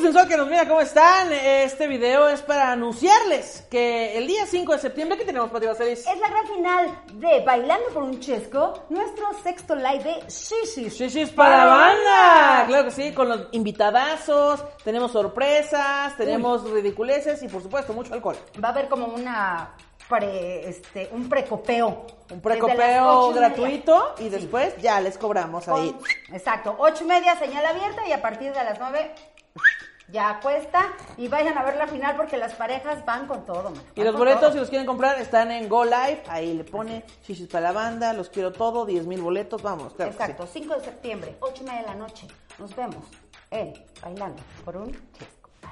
Sensual que nos mira, ¿cómo están? Este video es para anunciarles que el día 5 de septiembre, ¿qué tenemos, Pati Baselis? Es la gran final de Bailando por un Chesco, nuestro sexto live de Shishis. Shishis para la banda. Claro que sí, con los invitadazos, tenemos sorpresas, tenemos ridiculeces y por supuesto mucho alcohol. Va a haber como una pre, este, un precopeo. Un precopeo y gratuito y después ya les cobramos ahí. Exacto, ocho y media señal abierta y a partir de las nueve ya cuesta y vayan a ver la final porque las parejas van con todo. man. Y los boletos, todo. si los quieren comprar, están en Go Live. Ahí le pone Shishis para la banda, los quiero todo, 10 mil boletos, vamos. Claro que sí. Exacto, 5 de septiembre, 8 y media de la noche. Nos vemos en Bailando por un Chesco. Bye.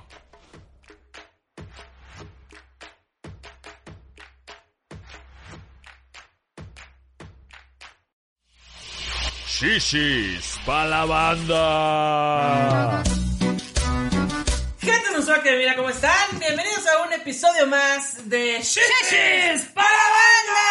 Shishis pa' la banda. Gente sensual que mira cómo están. Bienvenidos a un episodio más de Shishis para banda.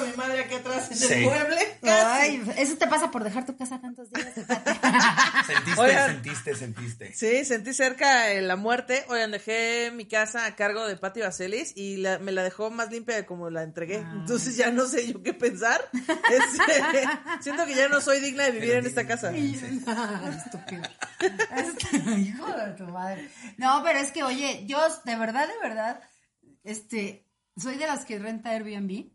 Mi madre aquí atrás en Sí. el mueble. Casi. Ay, eso te pasa por dejar tu casa tantos días. Sentiste, Oigan. sentiste, sentiste. Sí, sentí cerca eh, la muerte. Oigan, dejé mi casa a cargo de Pati Vaselis y la- me la dejó más limpia de como la entregué. Entonces ya no sé yo qué pensar. Este, siento que ya no soy digna de vivir en esta casa. Estúpido. Este, hijo de tu madre. No, pero es que, oye, yo de verdad, de verdad, este, soy de las que renta Airbnb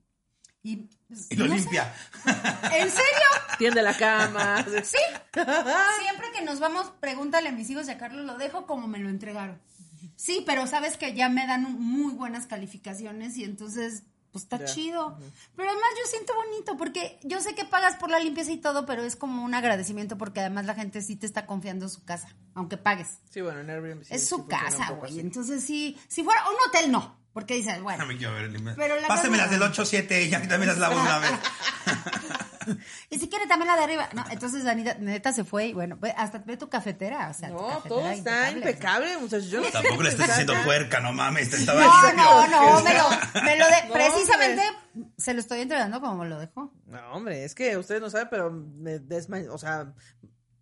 y... Y lo no sé, limpia. ¿En serio? Tiende la cama. Sí. Siempre que nos vamos, pregúntale a mis hijos y a Carlos, lo dejo como me lo entregaron. Sí, pero sabes que ya me dan muy buenas calificaciones y entonces, pues está Ya. chido. Pero además yo siento bonito porque yo sé que pagas por la limpieza y todo, pero es como un agradecimiento porque además la gente sí te está confiando su casa, aunque pagues. Sí, bueno, en Airbnb. sí, es su casa, güey. Entonces sí, si fuera un hotel no, porque dices, bueno. mí quiero ver. Pero la Pásemelas del 8-7 y ya que también las lavo una vez. Y si quiere también la de arriba. No, entonces Anita neta se fue y bueno, ve- hasta ve tu cafetera, o sea, tu No, cafetera todo está impecable. impecable, muchachos. Yo no Tampoco le estás diciendo puerca, no mames. Te estaba No, diciendo. no, no, me lo, me lo de, No, precisamente se lo estoy entregando como me lo dejó. No, hombre, es que ustedes no saben, pero me desma... O sea,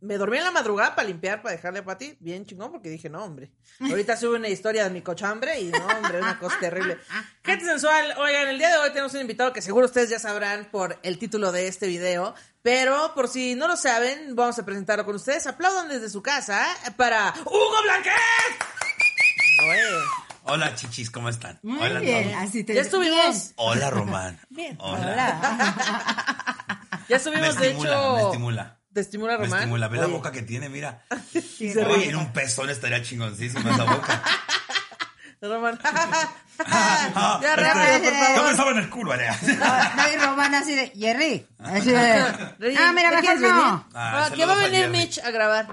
me dormí en la madrugada para limpiar, para dejarle a Pati bien chingón, porque dije, no, hombre. Ahorita sube una historia de mi cochambre y no, hombre, una cosa terrible. Gente sensual, oigan, el día de hoy tenemos un invitado que seguro ustedes ya sabrán por el título de este video, pero por si no lo saben, vamos a presentarlo con ustedes. Aplaudan desde su casa para Hugo Blanquet. Oye, Hola, chichis, ¿cómo están? Muy Hola, bien, todos. así te ya estuvimos, Hola, Román. Bien. Hola. Hola. ya Me estuvimos de estimula, hecho. me estimula. ¿Te estimula, Me Román? estimula. Ve la boca que tiene, mira. sí se Oye, ríe. en un pezón estaría chingoncísima esa boca. Román. Ah, ya este, rápido, por Yo favor. pensaba en el culo, ¿vale? No, y Román así de, Jerry. Así de, Rey, ah, mira, ¿te mejor quieres no. venir? Ah, Ah, que va a saludos a venir Jerry. Mitch a grabar.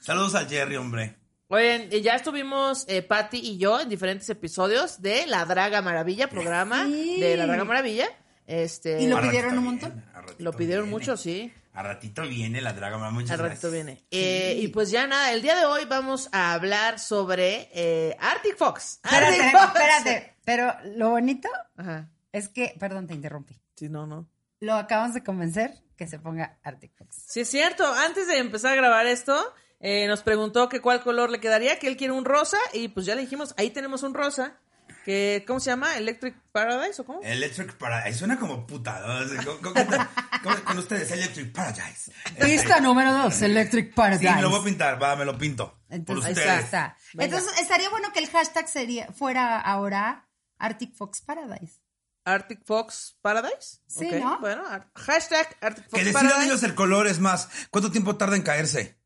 Saludos al Jerry, hombre. Oigan, y ya estuvimos eh, Patty y yo en diferentes episodios de La Draga Maravilla, programa Sí. de La Draga Maravilla. Este, ¿Y lo A pidieron un montón? a lo pidieron viene. mucho, sí. A ratito viene la draga, mamá, muchas Al ratito gracias. viene. Eh, y pues ya nada, el día de hoy vamos a hablar sobre eh, Arctic Fox. Espérate, Arctic Fox. espérate. Pero lo bonito Ajá. es que, perdón, te interrumpí. Sí, no, no. Lo acabamos de convencer que se ponga Arctic Fox. Sí, es cierto. Antes de empezar a grabar esto, eh, nos preguntó que cuál color le quedaría, que él quiere un rosa, y pues ya le dijimos, ahí tenemos un rosa, que, ¿cómo se llama? ¿Electric Paradise o cómo? Electric Paradise, suena como puta, ¿no? O sea, ¿cómo- con ustedes, Electric Paradise. Pista número dos, Electric Sí, Paradise. me lo voy a pintar, va, me lo pinto. Por Entonces, ahí ustedes. está. Venga. Entonces, estaría bueno que el hashtag sería, fuera ahora Arctic Fox Paradise. Arctic Fox Paradise. Sí. Bueno, hashtag Arctic Fox Que decidan Paradise. ellos el color, es más, ¿cuánto tiempo tarda en caerse?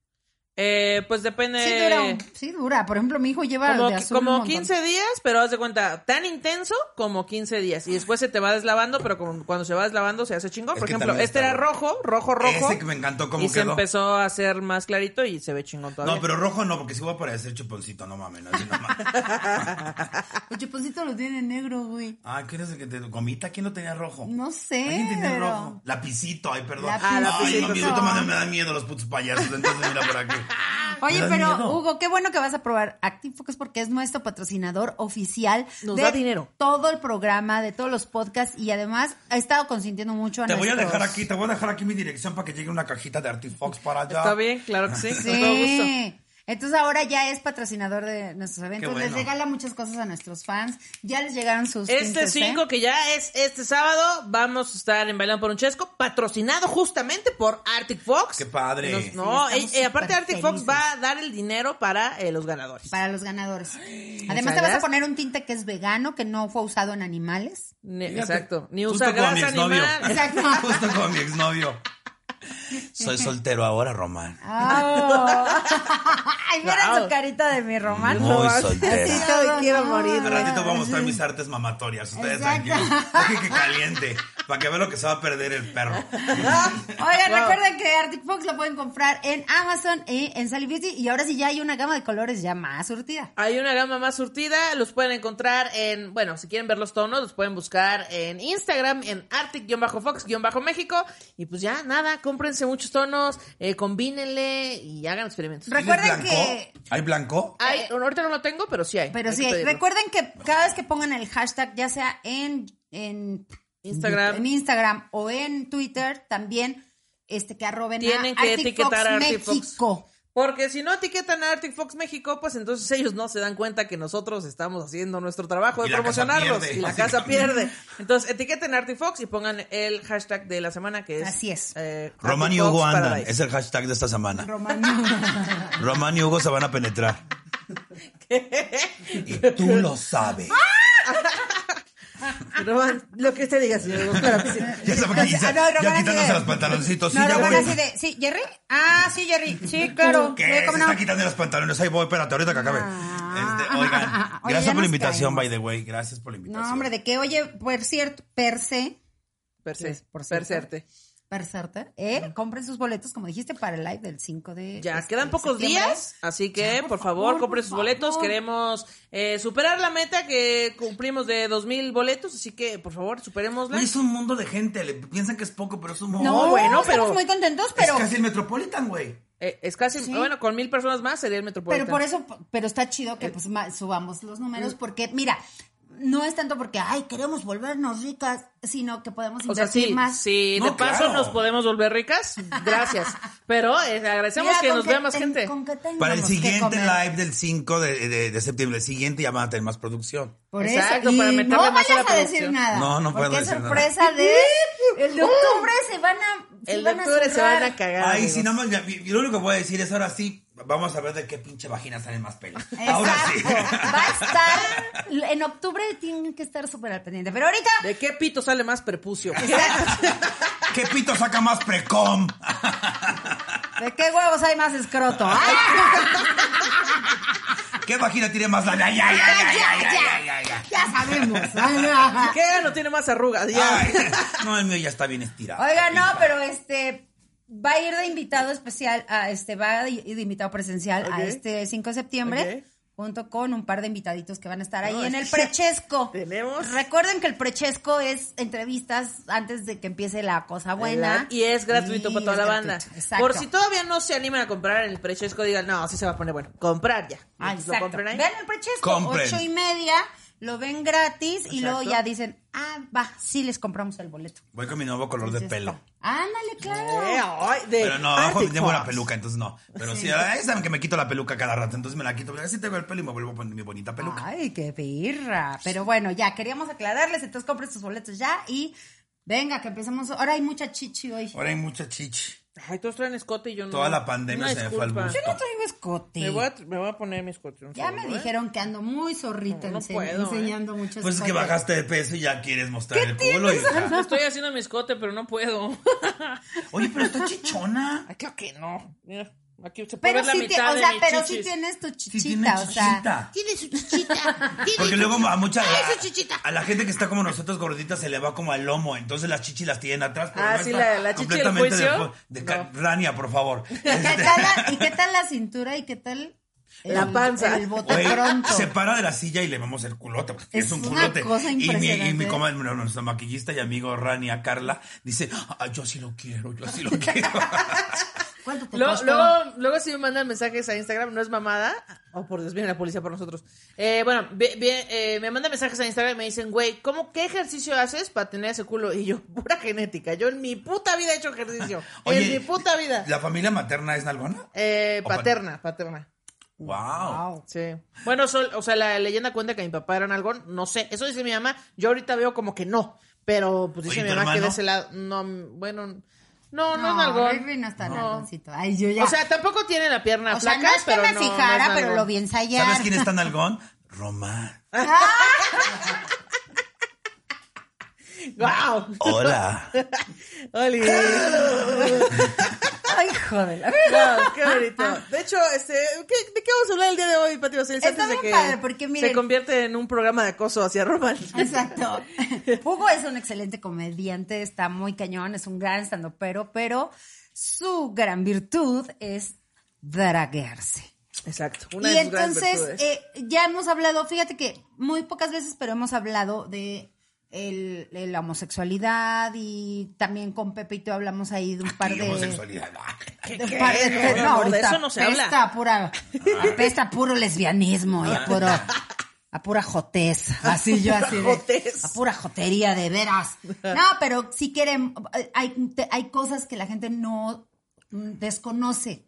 Eh, pues depende. Sí dura, un- sí dura. Por ejemplo, mi hijo lleva como, de azul un como montón. 15 días, pero haz de cuenta, tan intenso como 15 días. Y después se te va deslavando, pero como cuando se va deslavando se hace chingón. Es Por ejemplo, este era bueno. rojo, rojo, rojo. Ese que me encantó cómo y se empezó a hacer más clarito y se ve chingón todavía. No, pero rojo no, porque si voy a parecer chuponcito, no mames, no, no mames. El chuponcito lo tiene negro, güey. Ah, ¿quién es el que te gomita? ¿Quién lo tenía rojo? No sé, ¿Alguien tenía pero- rojo? Lapicito, ay, perdón. Lapicito. Ay, me dan miedo los putos payasos, entonces mira por aquí. Oye, pero miedo. Hugo, qué bueno que vas a probar ActiveFocus porque es nuestro patrocinador oficial Nos de da dinero. todo el programa, de todos los podcasts y además ha estado consintiendo mucho a Te voy a dejar aquí, te voy a dejar aquí mi dirección para que llegue una cajita de Artifox para allá. Está bien, claro que sí. Con todo gusto. Entonces ahora ya es patrocinador de nuestros eventos. Bueno. Les regala muchas cosas a nuestros fans. Ya les llegaron sus Este tintes, ¿eh? 5, que ya es este sábado, vamos a estar en Bailando por un Chesco, patrocinado justamente por Arctic Fox. Qué padre. Nos- no, Sí, eh, eh, aparte Arctic Fox va a dar el dinero para eh, los ganadores. Para los ganadores. Además te vas a poner un tinte que es vegano, que no fue usado en animales. Exacto. Ni usa grasa exnovio. animal. Exacto. Justo como mi exnovio. Soy soltero ahora, Román. Ay, miren Wow. su carita de mi román. Muy soltero. todo, quiero morir. Al ratito vamos a mostrar mis artes mamatorias. Ustedes Exacto. tranquilos. Dejen que caliente. Para que vean lo que se va a perder el perro. Oigan, Wow. recuerden que Arctic Fox lo pueden comprar en Amazon y en Sally Beauty. Y ahora sí ya hay una gama de colores ya más surtida. Hay una gama más surtida, los pueden encontrar en, bueno, si quieren ver los tonos, los pueden buscar en Instagram, en Arctic-Fox-México. Y pues ya, nada, cómprense muchos tonos, eh, combínenle y hagan experimentos. Re- Recuerden que- ¿Hay blanco? Hay, ahorita no lo tengo, pero sí hay. Pero hay sí, recuerden que cada vez que pongan el hashtag, ya sea en, en Instagram. en Instagram o en Twitter, también este que arroben Tienen a que Arctic etiquetar Fox a Arctic Fox. Porque si no etiquetan a Arctic Fox México, pues entonces ellos no se dan cuenta que nosotros estamos haciendo nuestro trabajo de Y promocionarlos pierde, y la casa pierde. Entonces etiqueten a Arctic Fox y pongan el hashtag de la semana que es. Así es. eh, Román y Hugo andan. Paradise. Es el hashtag de esta semana. Román. Román y Hugo se van a penetrar. Y tú lo sabes. Román, lo que usted diga, señor Hugo, claro que sí. Ya va Ah, ya- no, ya quitándose de- los pantaloncitos. Sí, No, ya Román voy. así de, sí, Jerry. Ah, sí, Jerry. Sí, claro. ¿Qué? Se ¿cómo no? está quitando los pantalones. Ahí voy, espérate, ahorita que acabe. Ah. Este, oigan, Oye, gracias ya por la invitación, caímos. by the way. Gracias por la invitación. No, hombre, de que, oye, por cierto, per se, Per se, Por per cierto. serte. per serte, ¿eh? Compren sus boletos, como dijiste, para el live del 5 de Ya, este, quedan pocos septiembre. días, así que Ya, por, por favor, favor, compren por sus boletos. Queremos eh, superar la meta que cumplimos de 2000 boletos, así que por favor, superémosla. Es un mundo de gente. Le piensan que es poco, pero es un mundo. No, bueno, estamos pero- muy contentos, pero... Es casi el Metropolitan, güey. Eh, es casi, Sí. bueno, con mil personas más sería el Metropolitan. Pero por eso, pero está chido que pues ma- subamos los números porque, mira, no es tanto porque, ay, queremos volvernos ricas, sino que podemos O sea, invertir sí, más. sí, de paso claro. nos podemos volver ricas, gracias. Pero eh, agradecemos Mira, que nos vea más ten- gente. con que tengamos Para el siguiente live del 5 de, de- de septiembre, el siguiente ya van a tener más producción. Por Exacto, eso, y para meterle no a vayas a decir nada. No, no puedo decir nada. sorpresa de el de octubre se van a se El de van a octubre se zurrar. van a cagar. Ay, amigos. si nada más, ya- yo lo único que voy a decir es ahora sí, vamos a ver de qué pinche vagina salen más pelos. Ahora sí. Exacto. Va a estar en octubre tienen que estar súper al pendiente, pero ahorita ¿De qué pito sale más prepucio? ¿Qué pito saca más precom? ¿De qué huevos hay más escroto? ¿Qué vagina tiene más la ya, ya, ya, ya, ya, ya, ya, sabemos. ¿Qué no tiene más arrugas? Ya. Ay, no, el mío ya está bien estirado. Oiga, no, pero este va a ir de invitado especial a este va de, de invitado presencial a este 5 de septiembre. Ok. Junto con un par de invitaditos que van a estar ahí No, en el prechesco. tenemos- Recuerden que el prechesco es entrevistas antes de que empiece la cosa buena. Y es gratuito Y para toda la gratuito, banda. Exacto. Por si todavía no se animan a comprar en el prechesco, digan, no, sí se va a poner bueno. Comprar ya. Ah, lo exacto. compren ahí. Vean el prechesco, Compren. ocho y media, lo ven gratis y luego ya dicen, ah, va, sí les compramos el boleto. Voy con mi nuevo color de pelo. Ándale, claro. Eh, ay, de Pero no, abajo tengo la peluca, entonces no. Pero sí, ahí saben que me quito la peluca cada rato, entonces me la quito. Así tengo el pelo y me vuelvo a poner mi bonita peluca. Ay, qué birra. Pero bueno, ya queríamos aclararles, entonces compren sus boletos ya y venga, que empecemos. Ahora hay mucha chichi hoy. Ahora hay mucha chichi. Ay, todos traen escote y yo no. Toda la pandemia Una se me fue al busto. Yo no traigo escote. Me voy, a, me voy a poner mi escote. un Ya me ¿eh? dijeron que ando muy zorrita No, no ense- puedo, ¿eh? enseñando mucho Pues es que bajaste de peso y ya quieres mostrar ¿Qué el culo. tienes? hija. Estoy haciendo mi escote, pero no puedo. Oye, pero está chichona. Ay, claro que no. Mira, aquí se puede Pero ver la sí, ti- mitad o de sea, pero sí chichis. tienes tu Sí chichita, tiene o sea. chichita. Tiene su chichita. Porque luego a mucha a la gente que está como nosotros gorditas se le va como al lomo, entonces las chichis las tienen atrás. Pero Ah, no sí, la- la chichi del completamente de juicio. fu- de, ca- No. Rania, por favor. ¿Y qué, tal la, ¿Y qué tal la cintura y qué tal La panza. El bote pronto. se para de la silla y le vemos el culote, porque Es es, un una culote. cosa y mi, y mi coma- no, nuestra maquillista y amigo Rania Carla dice, ah, yo sí lo quiero, yo sí lo quiero. ¿Cuánto te Luego, costó? luego, luego si me mandan mensajes a Instagram, no es mamada. Oh, por Dios, viene la policía por nosotros. Eh, bueno, vi- vi- eh, me mandan mensajes a Instagram y me dicen, güey, ¿cómo, qué ejercicio haces para tener ese culo? Y yo, pura genética. Yo en mi puta vida he hecho ejercicio. en mi puta vida. ¿La familia materna es nalgona? Eh, paterna, paterna. Wow. Sí. Bueno, sol- o sea, la leyenda cuenta que mi papá era un algón. No sé, eso dice mi mamá. Yo ahorita veo como que no. Pero pues dice Oye, mi ¿tu mamá que de ese lado. No, bueno. No, no, No, es algón. Ricky no está No. nalgoncito. Ay, yo ya. O sea, tampoco tiene la pierna O sea, flaca, no es que pero me no, fijara, no pero lo vi ensayar. ¿Sabes quién está nalgón? Román. ¡Guau! Hola. ¡Oli! Ay, joder. Guau, ¡Qué bonito! De hecho, este, ¿qué- ¿de qué vamos a hablar el día de hoy, Pati Baselis? Está Antes de bien que padre, porque miren- se convierte en un programa de acoso hacia Roman. Exacto. Hugo es un excelente comediante, está muy cañón, es un gran estandopero, pero su gran virtud es draguearse. Exacto. Una y de sus grandes entonces, virtudes. eh, ya hemos hablado, fíjate que muy pocas veces, pero hemos hablado de el, de la homosexualidad y también con Pepito hablamos ahí de un par Y de... homosexualidad. de un par de- No, no, de eso no se apesta habla. a pura, apesta a puro lesbianismo y a puro, a pura jotez, así yo así de, Jotez. a pura jotería de veras. No, pero si quieren, hay, hay cosas que la gente no desconoce.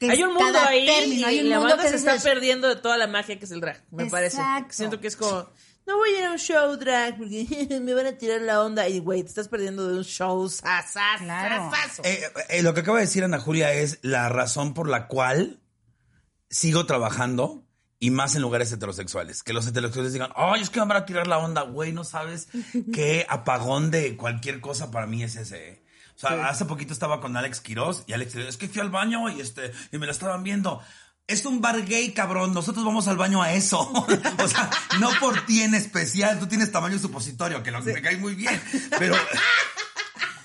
que Hay un mundo ahí término, hay y un la mundo banda que se está perdiendo de toda la magia que es el drag, me parece. Exacto. Siento que es como, no voy a ir a un show drag porque me van a tirar la onda. Y, güey, te estás perdiendo de un show sasas, Claro. Eh, eh, lo que acaba de decir Ana Julia es la razón por la cual sigo trabajando y más en lugares heterosexuales. Que los heterosexuales digan, ay, es que me van a tirar la onda, güey, no sabes qué apagón de cualquier cosa para mí es ese. eh". O sea, hace poquito estaba con Alex Quiroz y Alex es que fui al baño y este y me la estaban viendo. Es un bar gay, cabrón. Nosotros vamos al baño a eso. o sea, no por ti en especial. Tú tienes tamaño supositorio, que lo que me cae muy bien. Pero,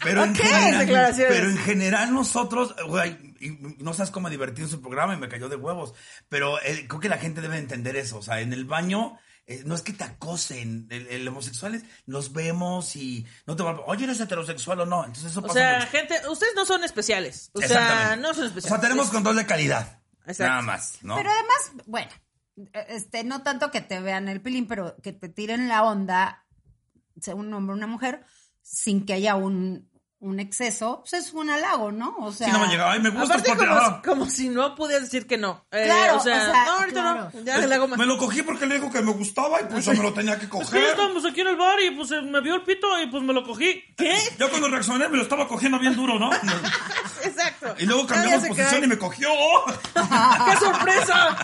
pero, en general, pero en general nosotros, güey, y no sabes cómo divertir en su programa y me cayó de huevos. Pero eh, creo que la gente debe entender eso. O sea, en el baño eh, no es que te acosen. El, el homosexual es, nos vemos y no te va a... Oye, ¿eres heterosexual o no? Entonces eso O pasa sea, mucho. gente, ustedes no son especiales. O sea, no son O especiales. sea, tenemos control de calidad. Exacto. Nada más, ¿no? Pero además, bueno, este, no tanto que te vean el pilín, pero que te tiren la onda, sea un hombre o una mujer, sin que haya un, un exceso, pues es un halago, ¿no? O sea, Si no me llega, ay, me gusta Aparte, porque- como, ah, si- como si no pudieras decir que no. Eh, Claro, o sea, o sea, no, ahorita claro. no. Ya le hago más. Me lo cogí porque le dijo que me gustaba y pues yo me lo tenía que Es que ya coger. estábamos aquí en el bar y pues me vio el pito y pues me lo cogí. ¿Qué? Yo cuando reaccioné me lo estaba cogiendo bien duro, ¿no? Exacto. Y luego cambiamos posición cae. y me cogió. ¡Qué sorpresa!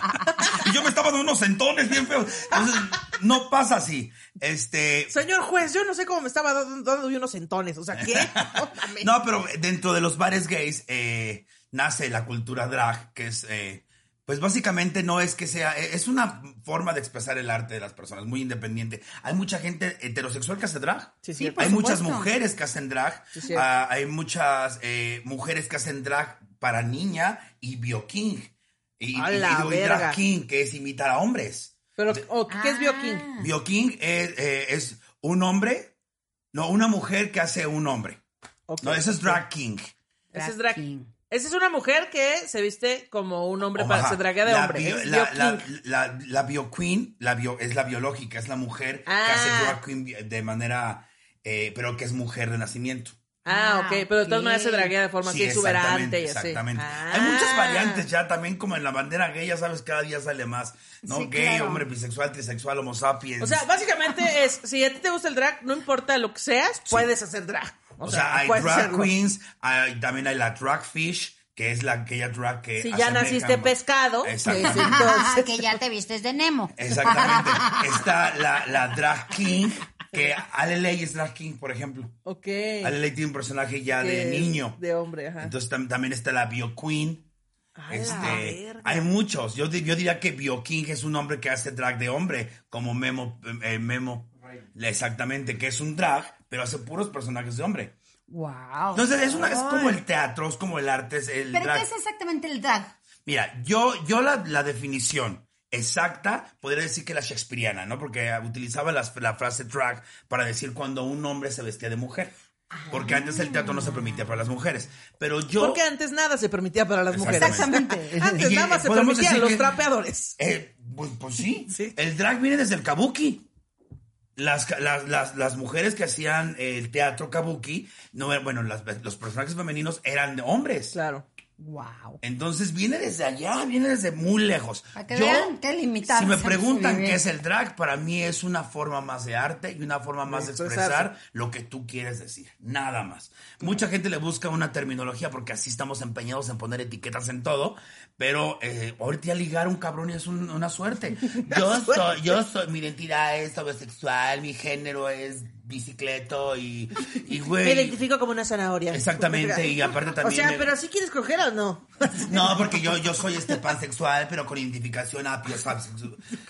Y yo me estaba dando unos sentones bien feos. Entonces, no pasa así. Este. Señor juez, yo no sé cómo me estaba dando, dando unos sentones. O sea, ¿qué? No pero dentro de los bares gays eh, nace la cultura drag, que es. eh, pues básicamente no es que sea, eh, es una forma de expresar el arte de las personas, muy independiente. Hay mucha gente heterosexual que hace drag. Sí, Sí, por hay muchas mujeres que hacen drag. Sí, cierto. Ah, hay muchas eh, mujeres que hacen drag para niña y bioking. Y, y- y- drag king, que es imitar a hombres. Pero, oh, ¿qué es Bioking? Ah. Bioking es, eh, es un hombre, no, una mujer que hace un hombre. No, eso es drag king. Ese es drag. King. Esa es una mujer que se viste como un hombre para Ajá. se draguea de La hombre. bio- la, la, Bioking. la, la bio, es la biológica, es la mujer que Ah. hace drag queen de manera, eh, pero que es mujer de nacimiento. Ah, ok, pero de todas maneras se draguea de forma Sí, así exuberante exactamente, y así. exactamente. Ah. Hay muchas variantes ya también, como en la bandera gay, ya sabes, cada día sale más, ¿no? Sí, gay, claro. hombre, bisexual, trisexual, homo sapiens. O sea, básicamente es, si a ti te gusta el drag, no importa lo que seas, puedes hacer drag. O sea, hay drag hacerlo. queens, hay- también hay la drag fish, que es la aquella drag que Si ya naciste pescado, Exactamente. pues, entonces- que ya te vistes de Nemo. Exactamente. Está la, la drag king, que Aleley es drag king, por ejemplo. Ok. Aleley tiene un personaje ya Que de niño. De hombre, ajá. Entonces tam- también está la bio queen. Este, hay muchos. Yo, yo diría que Bio King es un hombre que hace drag de hombre, como Memo, eh, Memo. Exactamente, que es un drag, pero hace puros personajes de hombre. Wow. Entonces es, una, es como el teatro, es como el arte, es el ¿Pero drag. qué es exactamente el drag? Mira, yo, yo la, la definición exacta podría decir que la shakespeariana, ¿no? Porque utilizaba las- la frase drag para decir cuando un hombre se vestía de mujer. Porque antes el teatro no se permitía para las mujeres. Pero yo... Porque antes nada se permitía para las mujeres. Exactamente. Antes Y, nada más se permitían los que- trapeadores. Eh, pues, pues sí. Sí. El drag viene desde el kabuki. Las, ca- las, las, las mujeres que hacían el teatro kabuki, no, eran- bueno, las- los personajes femeninos eran de hombres. Claro. Wow. Entonces viene desde allá, viene desde muy lejos. Para que vean qué limitados Si me preguntan qué es el drag, para mí es una forma más de arte y una forma más de expresar lo que tú quieres decir. Nada más. Mucha gente le busca una terminología porque así estamos empeñados en poner etiquetas en todo, pero eh, ahorita ligar un cabrón es un- una suerte. Yo soy, yo soy, mi identidad es homosexual, mi género es bicicleto y, y Me güey. identifico como una zanahoria. Exactamente, y aparte O también sea, me- pero si quieres coger o no. no, porque yo, yo soy este pansexual, pero con identificación apio, ¿sabes?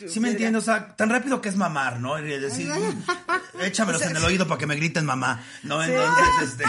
¿Sí me entiendes? O sea, tan rápido que es mamar, ¿no? Y decir, "Mm, échamelos en el oído para que me griten mamá, ¿no? Entonces, este...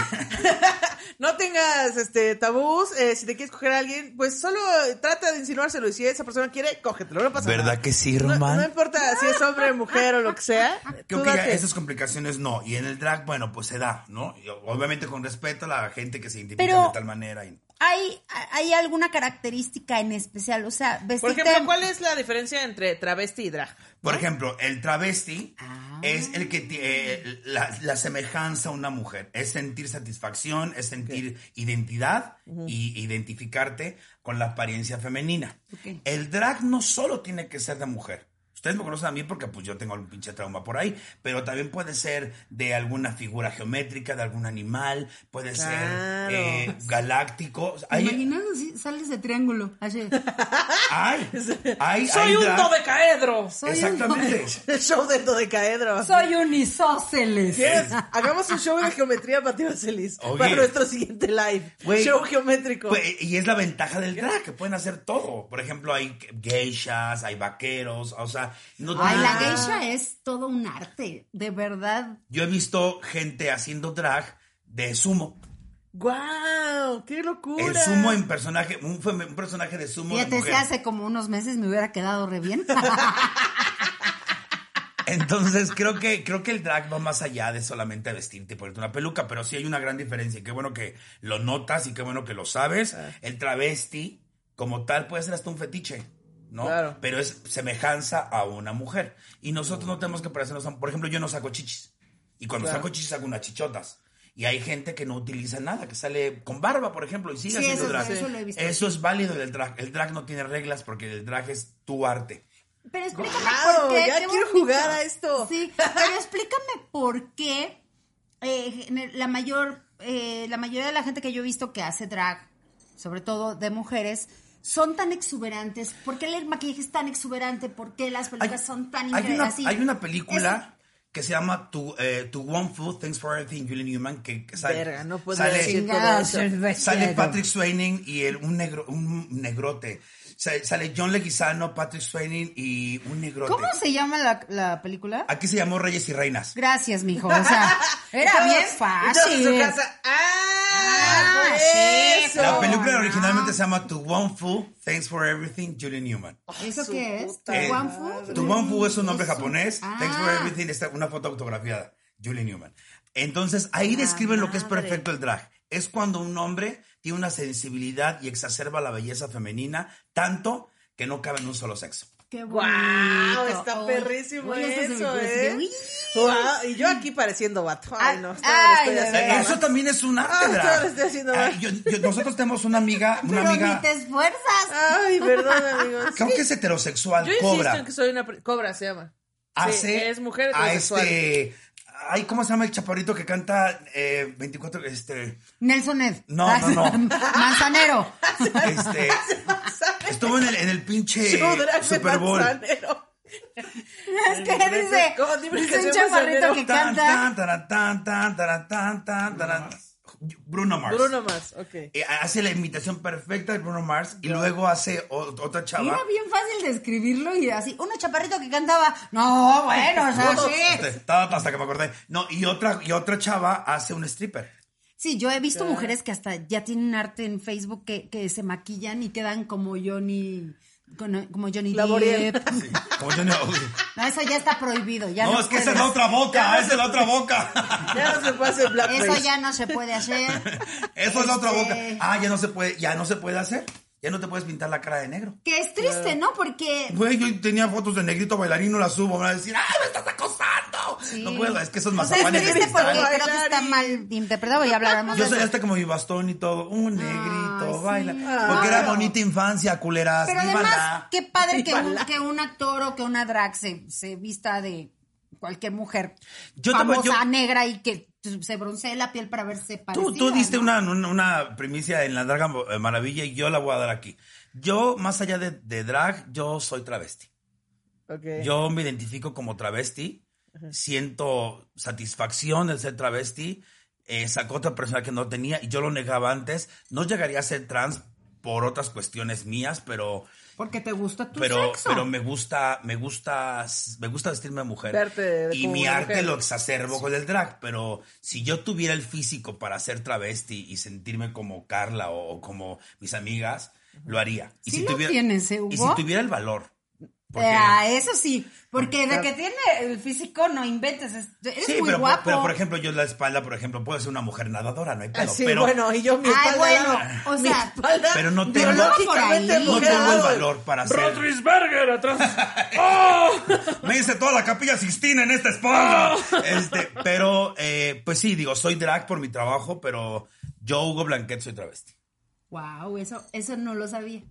No tengas este tabús. eh, si te quieres coger a alguien, pues solo trata de insinuárselo. Y si esa persona quiere, cógetelo. No pasa ¿Verdad nada. que sí, Román? No, importa si es hombre, mujer o lo que sea. Creo tú que ya esas complicaciones no. Y en el drag, bueno, pues se da, ¿no? Y obviamente con respeto a la gente que se identifica Pero- de tal manera. y- ¿Hay, ¿Hay alguna característica en especial? O sea, Por vestirte... ejemplo, ¿cuál es la diferencia entre travesti y drag? Por ejemplo, el travesti es el que tiene la, la semejanza a una mujer. Es sentir satisfacción, es sentir identidad y identificarte con la apariencia femenina. El drag no solo tiene que ser de mujer. Ustedes me conocen a mí porque pues yo tengo algún pinche trauma por ahí, pero también puede ser de alguna figura geométrica, de algún animal, puede Claro. ser eh, galáctico. ¿Te imaginas así? Sales de triángulo. Así. hay, hay, ¡Soy un dodecaedro! Soy un- Exactamente. El show del dodecaedro. Soy un isósceles. ¿Quieres? Hagamos un show de geometría para ti. Oye. Para nuestro siguiente live. Show geométrico. Pues, y es la ventaja del drag, que pueden hacer todo. Por ejemplo, hay geishas, hay vaqueros, o sea, no Ay, la geisha es todo un arte. De verdad. Yo he visto gente haciendo drag de sumo. ¡Guau! ¡Qué locura! El sumo en personaje, un, personaje de sumo de Fíjate, si mujer. hace como unos meses me hubiera quedado re bien. Entonces creo que, creo que el drag va más allá de solamente vestirte y ponerte una peluca, pero sí hay una gran diferencia. y Qué bueno que lo notas y qué bueno que lo sabes. El travesti, como tal, puede ser hasta un fetiche, ¿no? Claro. Pero es semejanza a una mujer. Y nosotros no tenemos que parecernos a... Por ejemplo, yo no saco chichis. Y cuando Claro. saco chichis saco unas chichotas. Y hay gente que no utiliza nada, que sale con barba, por ejemplo, y sigue Sí, haciendo eso- drag. eso lo he visto. Eso es válido del drag. El drag no tiene reglas porque el drag es tu arte. Pero explícame Guau, por qué. ya quiero bonito. jugar a esto. Sí, pero explícame por qué eh, la mayor, eh, la mayoría de la gente que yo he visto que hace drag, sobre todo de mujeres, son tan exuberantes. ¿Por qué el maquillaje es tan exuberante? ¿Por qué las pelucas son tan hay una, así? hay una película que se llama To, eh, To One Food, Thanks for Everything, Julie Newman, que, que sale, Verga, no puedo sale, decir todo Chingada eso. cerveza. sale Patrick Swayze y el, un, negro, un negrote. Sale, John Leguizano, Patrick Swayze y un negrote. ¿Cómo se llama la, la película? Aquí se llamó Reyes y Reinas. Gracias, mijo. O sea, era Todos- bien y todos en fácil. su casa. ¡Ah! Ah, eso! La película no. originalmente se llama To One Food, Thanks for Everything, Julie Newman. ¿Eso qué es? puta Eh, ¿One? Tu One Fu es un nombre Eso. japonés. Ah. Thanks for everything. Está una foto autografiada. Julie Newman. Entonces, ahí describen lo que es perfecto el drag. Es cuando un hombre tiene una sensibilidad y exacerba la belleza femenina tanto que no cabe en un solo sexo. Qué ¡Guau! bonito. Está Oye, perrísimo eso, ¿eh? Guau, Y yo aquí pareciendo vato. Ay, no. Ay, estoy veras. Eso también es un arte Ah, Ah, yo- yo- nosotros tenemos una amiga, una Pero amiga, ni te esfuerzas. Ay, perdón, amigos. creo que es heterosexual, Yo insisto cobra. en que soy una... Cobra se llama. Sí, hace es mujer a heterosexual. este, ay, ¿cómo se llama el chaparrito que canta eh, 24, este, Nelson Ed. No, no, no. Manzanero. este, estuvo en el, en el pinche Super Bowl. manzanero. Es que dice, que un chaparrito que Tan, canta. tan, taran, tan, tan, taran, tan, tan, taran. Bruno Mars. Bruno más, ok. Eh, hace la imitación perfecta de Bruno Mars y luego hace o- otra chava. Era bien fácil describirlo y así, uno chaparrito que cantaba. No, bueno, o sea, sí. Este, ta- hasta que me acordé. No, y otra, y otra chava hace un stripper. Sí, yo he visto mujeres que hasta ya tienen arte en Facebook que, que se maquillan y quedan como Johnny con- como Johnny. Depp. Como yo no. No, eso ya está prohibido. Ya No, no es que esa es la otra boca, esa es la otra boca. Ya no se puede hacer blackface. Eso ya no se puede hacer. Eso es la otra boca. Este, Ah, ya no se puede, ya no se puede hacer. Ya no te puedes pintar la cara de negro. Que es triste, ¿no? Porque Güey, yo tenía fotos de negrito bailarín, no las subo. Me van a decir, ¡ah, me estás acosando! No puedo, es que esos es mazapanes de triste porque creo que está mal interpretado. Ya hablaremos Yo soy hasta como mi bastón y todo. Un negrito, baila. Ah. Porque era bonita infancia, culeras. Pero además, qué padre que un, Vívala. que un actor o que una drag se, se vista de cualquier mujer Yo te- famosa, yo- negra y que se broncee la piel para verse parecida. Tú, tú diste ¿no? una, una, una primicia en la Draga eh, Maravilla y yo la voy a dar aquí. Yo, más allá de, de drag, yo soy travesti. Ok. Yo me identifico como travesti, siento satisfacción de ser travesti, eh, sacó otra persona que no tenía y yo lo negaba antes. No llegaría a ser trans por otras cuestiones mías, pero Porque te gusta tu pero sexo. pero me gusta me gusta me gusta vestirme de mujer. Verte de- y mi arte mujer. lo exacerbo con el drag pero si yo tuviera el físico para ser travesti y sentirme como Carla o, o como mis amigas lo haría. Y Sí si lo tuviera tienes, ¿eh, y si tuviera el valor Ah, eso sí, porque de que tiene el físico no inventes, es- sí, muy pero, guapo. pero por ejemplo, yo la espalda, por ejemplo, puedo ser una mujer nadadora, no hay Ah, pedo. sí, pero, bueno, y yo mi Ay, espalda. bueno, la- o mi sea, espalda pero no pero tengo, no el valor para hacer. Rotrisberger atrás. ¡Oh! Me hice toda la capilla Sistina en esta espalda. Este, pero, eh, pues sí, digo, soy drag por mi trabajo, pero yo, Hugo Blanquet, soy travesti. Wow, eso, eso no lo sabía.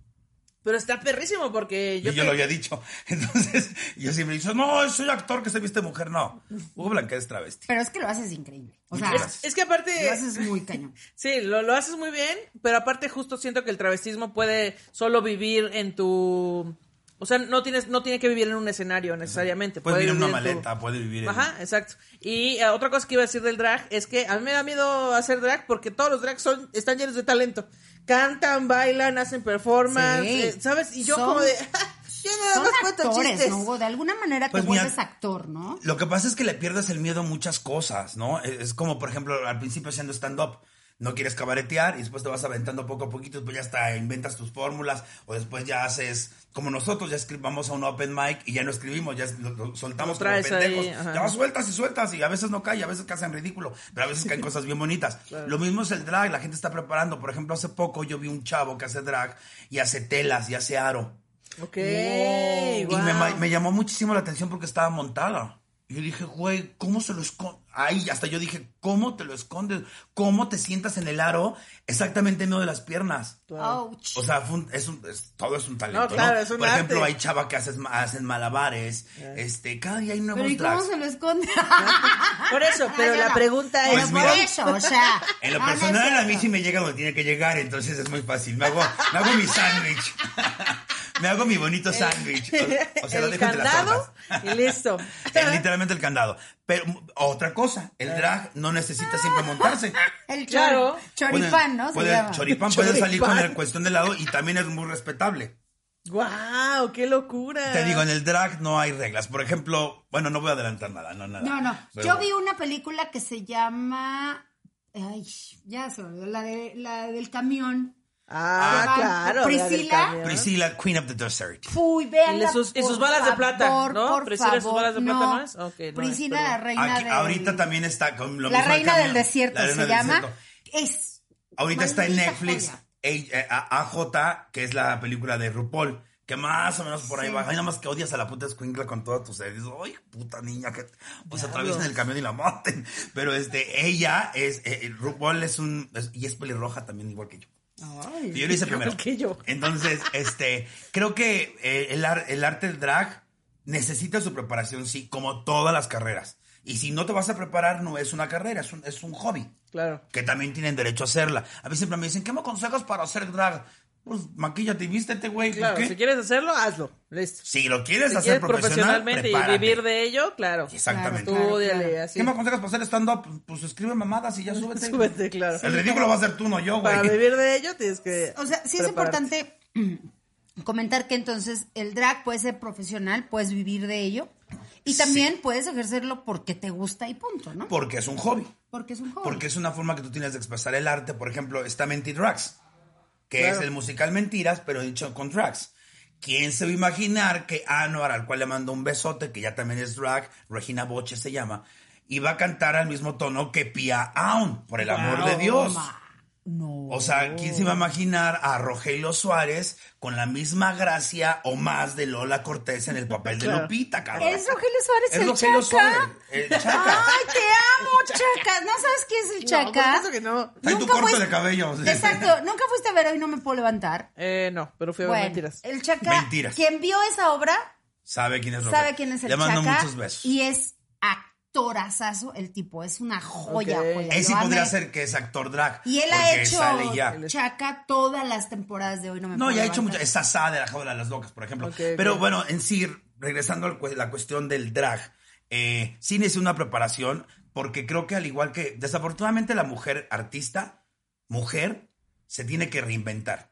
Pero está perrísimo porque yo. y yo te- lo había dicho. Entonces, yo siempre he dicho, no, soy actor que se viste mujer. No, Hugo Blanquet es travesti. Pero es que lo haces increíble. O sea. Es que aparte. lo haces muy cañón. Sí, lo, lo haces muy bien, pero aparte justo siento que el travestismo puede solo vivir en tu... O sea, no tienes, no tiene que vivir en un escenario necesariamente. Puede vivir en una tu- maleta, puede vivir en... Ajá, exacto. Y eh, otra cosa que iba a decir del drag es que a mí me da miedo hacer drag porque todos los drags son, están llenos de talento. Cantan, bailan, hacen performance, Sí. eh, ¿sabes? Y yo Son- como de... yo nada Son actores, chistes. ¿no, Hugo? De alguna manera te Pues mira, vuelves actor, ¿no? Lo que pasa es que le pierdes el miedo a muchas cosas, ¿no? Es es como, por ejemplo, al principio haciendo stand-up. No quieres cabaretear y después te vas aventando poco a poquito, después ya hasta inventas tus fórmulas o después ya haces como nosotros, ya escribamos a un open mic y ya no escribimos, ya lo, lo soltamos como ahí, pendejos. ya sueltas y sueltas y a veces no cae, a veces caen ridículo, pero a veces caen cosas bien bonitas. Lo mismo es el drag, la gente está preparando. Por ejemplo, hace poco yo vi un chavo que hace drag y hace telas y hace aro. Ok, Y me, llamó muchísimo la atención porque estaba montada. Y yo dije, güey, ¿cómo se lo esconde? Ay, hasta yo dije, ¿cómo te lo escondes? ¿Cómo te sientas en el aro exactamente en medio de las piernas? Ouch. O sea, fue un- es un- es- todo es un talento, No, claro, ¿no? es un Por ejemplo, hay chava que haces- hacen malabares. Este, cada día hay nuevos Pero ¿y cómo se lo esconde? Por eso, pero Ah, la no. pregunta es... Pues por mira, eso, o sea. En lo es personal, a mí sí me llega donde tiene que llegar, entonces es muy fácil. Me hago, me hago mi sándwich. me hago mi bonito sándwich. O, o sea, lo el dejo entre las candado hojas. y listo. Es literalmente el candado. Pero otra cosa, el drag no necesita siempre montarse. El chor- Claro. choripán, ¿no? Se puede- llama. Choripán puede salir con la cuestión del lado y también es muy respetable. ¡Guau! ¡Qué locura! Te digo, en el drag no hay reglas. Por ejemplo, bueno, no voy a adelantar nada, no, nada. No, no. Pero- Yo vi una película que se llama. Ay, ya se me olvidó, la, de, la del camión. Ah, claro. Priscila. Priscila, Queen of the Desert. Uy, vean. Y sus- y sus balas de plata, ¿no? Priscila y sus balas de plata, ¿no es? Ok, no es, Priscila, perdón. la reina Aquí- del... ahorita también está con lo La mismo reina del desierto La se del llama. desierto. Es. Ahorita está en Netflix joya. eh, a- AJ, que es la película de RuPaul, que más o menos por ahí Sí. va. Ay, nada más que odias a la puta escuincla con toda tu sed. Ay, puta niña, que pues atraviesen el camión y la maten. Pero este, ella es, eh, eh, RuPaul es un, es- y es pelirroja también, igual que yo. Ay. Yo lo hice primero. que yo. Entonces, este, creo que eh, el arte del drag necesita su preparación, sí, como todas las carreras. Y si no te vas a preparar, no es una carrera, es un, es un hobby Claro. que también tienen derecho a hacerla. A mí siempre me dicen, ¿qué me aconsejas para hacer drag? Pues maquíllate y vístete, güey. Claro, ¿qué? si quieres hacerlo, hazlo. Listo. Si lo quieres Si hacer quieres profesional, profesionalmente y vivir de ello, claro. Exactamente. Claro, claro. Así. ¿Qué me aconsejas para hacer stand-up? Pues, pues escribe mamadas y ya súbete. Súbete, claro. El ridículo va a ser tú, no yo, güey. Para vivir de ello tienes que. O sea, sí es importante comentar que entonces el drag puede ser profesional, puedes vivir de ello. Y también puedes ejercerlo porque te gusta y punto, ¿no? Porque es un hobby. Porque es un hobby. Porque es una forma que tú tienes de expresar el arte. Por ejemplo, está Menti Drags, que Claro. es el musical Mentiras, pero dicho con drags. ¿Quién se va a imaginar que Anuar, al cual le mandó un besote, que ya también es drag, Regina Boche se llama, iba a cantar al mismo tono que Pia Aun, por el amor de Dios? No. O sea, ¿quién se iba a imaginar a Rogelio Suárez con la misma gracia o más de Lola Cortés en el papel de Claro. Lupita, cabrón? Es Rogelio Suárez Es el Rogelio Chaca. Suárez, el Chaca. Ay, te amo, Chaca. ¿No sabes quién es el No, Chaca? por supuesto que no. Tu Nunca corte fuiste- de cabello. Exacto. Nunca fuiste a ver Hoy No Me Puedo Levantar. Eh, no, pero fui a ver Bueno, mentiras. el Chaca. Mentiras. Quien vio esa obra Sabe quién es Rogelio. sabe quién es el Le mando Chaca. muchos besos. Y es actorazazo el tipo. Es una joya, Ok. joya. Él sí Lo amé. podría ser que es actor drag. Y él ha hecho. Chaca todas las temporadas de Hoy No Me No, ya ha hecho mucho. Es Sasá de la jaula de las locas, por ejemplo. Pero bueno, en sí, regresando a la cuestión del drag, eh, sí necesita una preparación, porque creo que al igual que, desafortunadamente, la mujer artista, mujer, se tiene que reinventar.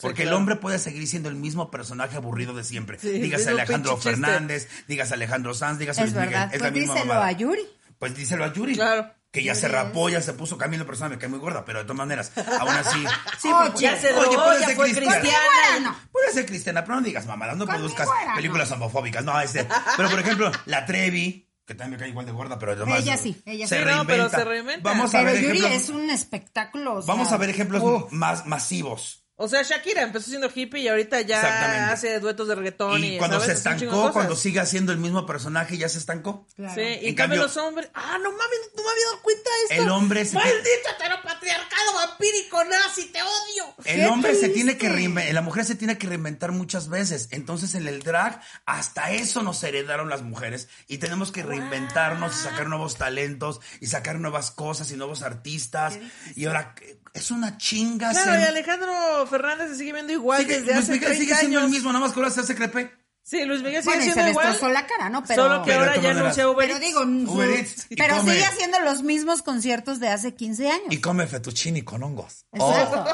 Porque el claro. hombre puede seguir siendo el mismo personaje aburrido de siempre. Sí, dígase Alejandro. Fernández, dígase Alejandro Sanz, dígase Es Luis Miguel. verdad. Es la Pues misma díselo mamada. a Yuri. Pues díselo a Yuri. Claro. Que ya Yuri se es- rapó, ya se puso Camilo persona, me cae muy gorda, pero de todas maneras, aún así. Sí, Oye, pues, Ya se oye, puede ya ser fue cristiana. Puede ser cristiana, pero no digas mamadas, no produzcas películas homofóbicas. No, este. Pero por ejemplo, la Trevi, que también me cae igual de gorda, pero además. Ella sí, ella se sí. No, reinventa. pero se reinventa. Vamos a Pero ver Yuri ejemplos. es un espectáculo. o sea, Vamos a ver ejemplos uf. más masivos. O sea, Shakira empezó siendo hippie y ahorita ya hace duetos de reggaetón. Y Y, cuando ¿sabes? se estancó, cuando sigue haciendo el mismo personaje, ya se estancó. Claro. Sí, y En cambio los hombres. Ah, no mames, no me había dado cuenta de esto. El hombre se- Maldito heteropatriarcado vampírico nazi, te odio. El ¡Qué hombre se tiene que reinventar, la mujer se tiene que reinventar muchas veces. Entonces en el drag, hasta eso nos heredaron las mujeres y tenemos que reinventarnos y sacar nuevos talentos y sacar nuevas cosas y nuevos artistas. Y ahora es una chinga. Claro, ser- y Alejandro Fernández se sigue viendo igual Sigue- desde hace Miguel 30 sigue siendo años. el mismo, nada más que ahora se hace crepe. Sí, Luis Miguel sigue Bueno, y se siendo igual. destrozó la cara, ¿no? Pero, Solo que Pero ahora ya anuncia Uber pero digo, Uber Eats y pero come. sigue haciendo los mismos conciertos de hace 15 años. Y come fettuccini con hongos. Exacto.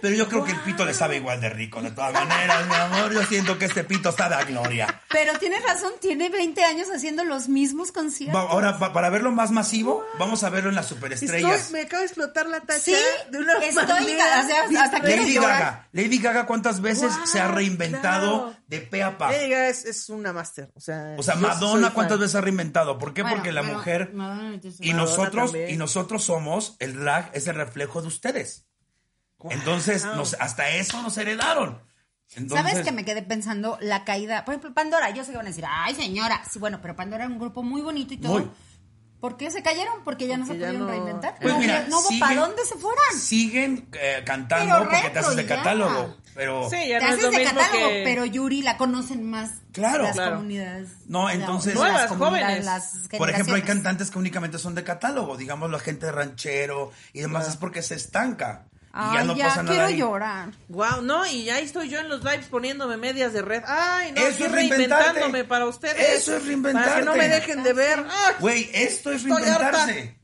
Pero yo creo que el pito le sabe igual de rico, de todas maneras, mi amor. Yo siento que este pito sabe a gloria. Pero tienes razón, tiene 20 años haciendo los mismos conciertos. Va- ahora, pa- para verlo más masivo, vamos a verlo en las superestrellas. Estoy- me acaba de explotar la tacha Sí, de una estoy- manera o sea, hasta Lady. Gaga. Lady Gaga, ¿cuántas veces se ha reinventado claro. de pe a pa? Es, es una máster. O sea, O sea, Madonna, ¿cuántas fan. veces ha reinventado? ¿Por qué? Bueno, Porque la mujer Madonna, y Madonna nosotros también. y nosotros somos el drag es el reflejo de ustedes. Entonces, nos- hasta eso nos heredaron. Entonces, ¿Sabes que me quedé pensando la caída? Por ejemplo, Pandora, yo sé que van a decir, ay señora, sí, bueno, pero Pandora era un grupo muy bonito y todo. Muy. ¿Por qué se cayeron? Porque ya no se pudieron no- reinventar. Pues no, mira, no hubo siguen- para dónde se fueran. siguen eh, cantando Pero porque te haces de ya. catálogo. Pero Sí, ya Te no es haces lo de mismo catálogo, que... pero Yuri la conocen más Claro. las Claro. comunidades. No, entonces- las jóvenes. las Por ejemplo, hay cantantes que únicamente son de catálogo, digamos la gente de ranchero y demás, es porque se estanca. Y Ay, ya no pasa nada. quiero ahí. llorar. Wow, no, y ahí estoy yo en los lives poniéndome medias de red. Ay, no, Eso estoy es reinventándome para ustedes. Eso es reinventarte. Para que no me dejen de ver. Ay, Güey, esto es Estoy reinventarse.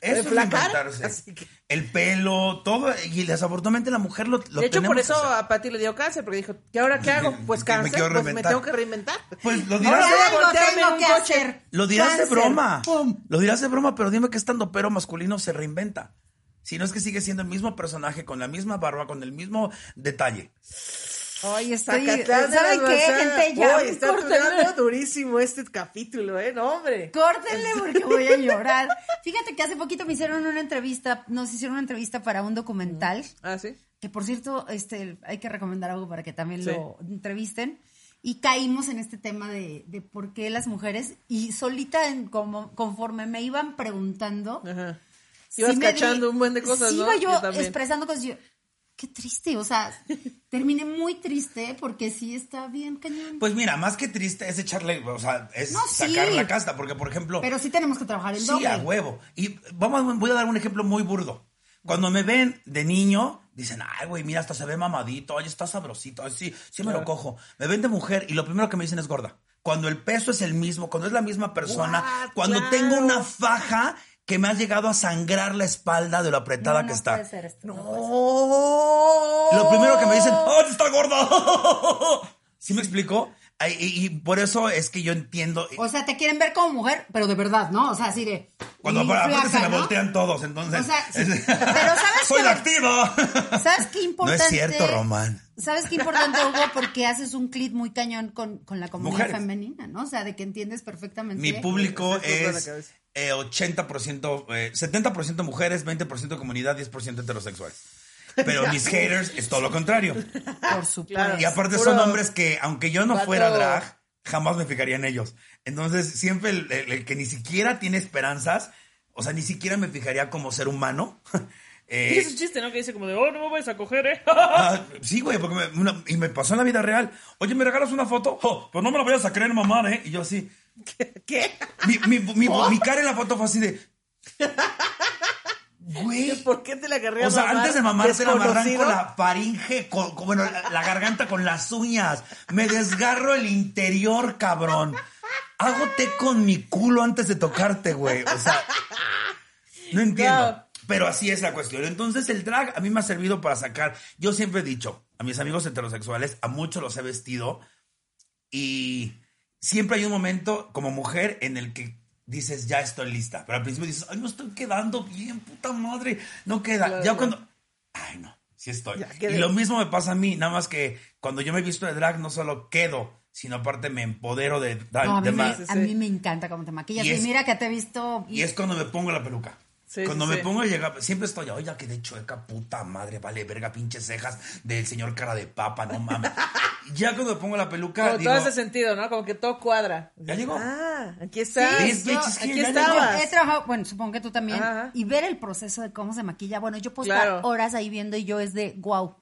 Eso es así que- El pelo, todo. Y desafortunadamente la mujer lo, lo de hecho, por eso a Pati le dio cáncer, porque dijo, ¿qué ahora qué hago? Pues me cáncer, quiero pues me reinventar. tengo que reinventar. Pues lo Ahora dirás, voy a Algo voltearme en tengo un que coche. hacer. lo dirás de broma. Pum. Lo dirás de broma, pero dime que estando pero masculino se reinventa. Si no es que sigue siendo el mismo personaje, con la misma barba, con el mismo detalle. Ay, estoy... ¿Saben qué, gente? Ya, Uy, está durando durísimo este capítulo, ¿eh? No, hombre. Córtenle porque voy a llorar. Fíjate que hace poquito me hicieron una entrevista, nos hicieron una entrevista para un documental, Ah, ¿sí? que por cierto, este, hay que recomendar algo para que también Sí. lo entrevisten. Y caímos en este tema de, de por qué las mujeres, y solita en como, conforme me iban preguntando, Ajá. sí Ibas di- cachando un buen de cosas, sí ¿no? iba yo, expresando cosas, yo, qué triste, o sea, terminé muy triste porque sí está bien cañón. Pues mira, más que triste es echarle, o sea, es No, sí. sacar la casta, porque por ejemplo, Pero sí tenemos que trabajar el sí, doble. a huevo. Y vamos, voy a dar un ejemplo muy burdo. Cuando me ven de niño, dicen, ay, güey, mira, hasta se ve mamadito, ay, está sabrosito, ay, sí, sí me lo cojo. Me ven de mujer y lo primero que me dicen es gorda. Cuando el peso es el mismo, cuando es la misma persona, What? cuando Claro. tengo una faja que me ha llegado a sangrar la espalda de lo apretada No, que no está. puede ser esto, no puede ser. ¡Oh! Lo primero que me dicen, ¡ay, está gorda! ¿Sí me explico? Ay, Y, y por eso es que yo entiendo. O sea, te quieren ver como mujer, pero de verdad, ¿no? O sea, así de. Cuando aparte se me ¿no? voltean todos, entonces. O sea, sí. Pero ¿sabes ¡Soy qué? la activa! ¿Sabes qué No importante? es cierto, Román. ¿Sabes qué importante, Hugo? Porque haces un clip muy cañón con, con la comunidad Mujeres. femenina, ¿no? O sea, de que entiendes perfectamente. Mi público es la cabeza. eh, 80%, eh, 70% mujeres, 20% comunidad, 10% heterosexuales. Pero mis haters es todo lo contrario. Por supuesto. Y aparte son hombres que, aunque yo no fuera drag, jamás me fijaría en ellos. Entonces, siempre el, el- el que ni siquiera tiene esperanzas, o sea, ni siquiera me fijaría como ser humano. Eh, Es un chiste, ¿no? Que dice como de, oh, no me vayas a coger, ¿eh? Ah, sí, güey, porque me, una- y me pasó en la vida real. Oye, ¿me regalas una foto? Oh, pues no me la vayas a creer mamar, ¿eh? Y yo así. ¿Qué? Mi, mi, mi, mi cara en la foto fue así de. Güey. ¿Por qué te la querrías O sea, mamar? antes de mamar se la amarran con la faringe, con, con- bueno, la, la garganta con las uñas. Me desgarro el interior, cabrón. Hago té con mi culo antes de tocarte, güey. O sea, no entiendo. No. Pero así es la cuestión. Entonces el drag a mí me ha servido para sacar. Yo siempre he dicho a mis amigos heterosexuales, a muchos los he vestido y siempre hay un momento como mujer en el que dices, ya estoy lista. Pero al principio dices, ay, no estoy quedando bien, puta madre. No queda. Claro, ya cuando... Ay, no, sí estoy. Ya y lo mismo me pasa a mí, nada más que cuando yo me he visto de drag no solo quedo, sino aparte me empodero de... de No, a, mí me, más. sí, a sí. mí me encanta cómo te maquillas. Y Y, es- mira que te he visto. Y es cuando me pongo la peluca. Sí, cuando sí, me sí. pongo a llegar, siempre estoy, oye, ya quedé chueca, puta madre, vale, verga, pinches cejas del señor cara de papa, no mames. ya cuando me pongo la peluca, Como digo, todo ese sentido, ¿no? Como que todo cuadra. ¿Ya llegó? Ah, aquí está. Sí, que aquí llegó. He trabajado, bueno, supongo que tú también. Ajá. Y ver el proceso de cómo se maquilla. Bueno, yo puedo Claro. estar horas ahí viendo y yo es de wow.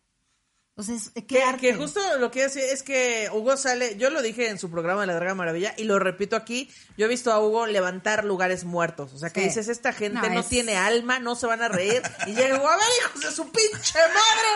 Entonces, qué Que, arte. que justo lo que decir es que Hugo sale, yo lo dije en su programa de La Draga Maravilla y lo repito aquí, yo he visto a Hugo levantar lugares muertos, o sea que Sí. dices, esta gente No, no, es- tiene alma, no se van a reír, y llega Hugo, a ver hijos de su pinche madre,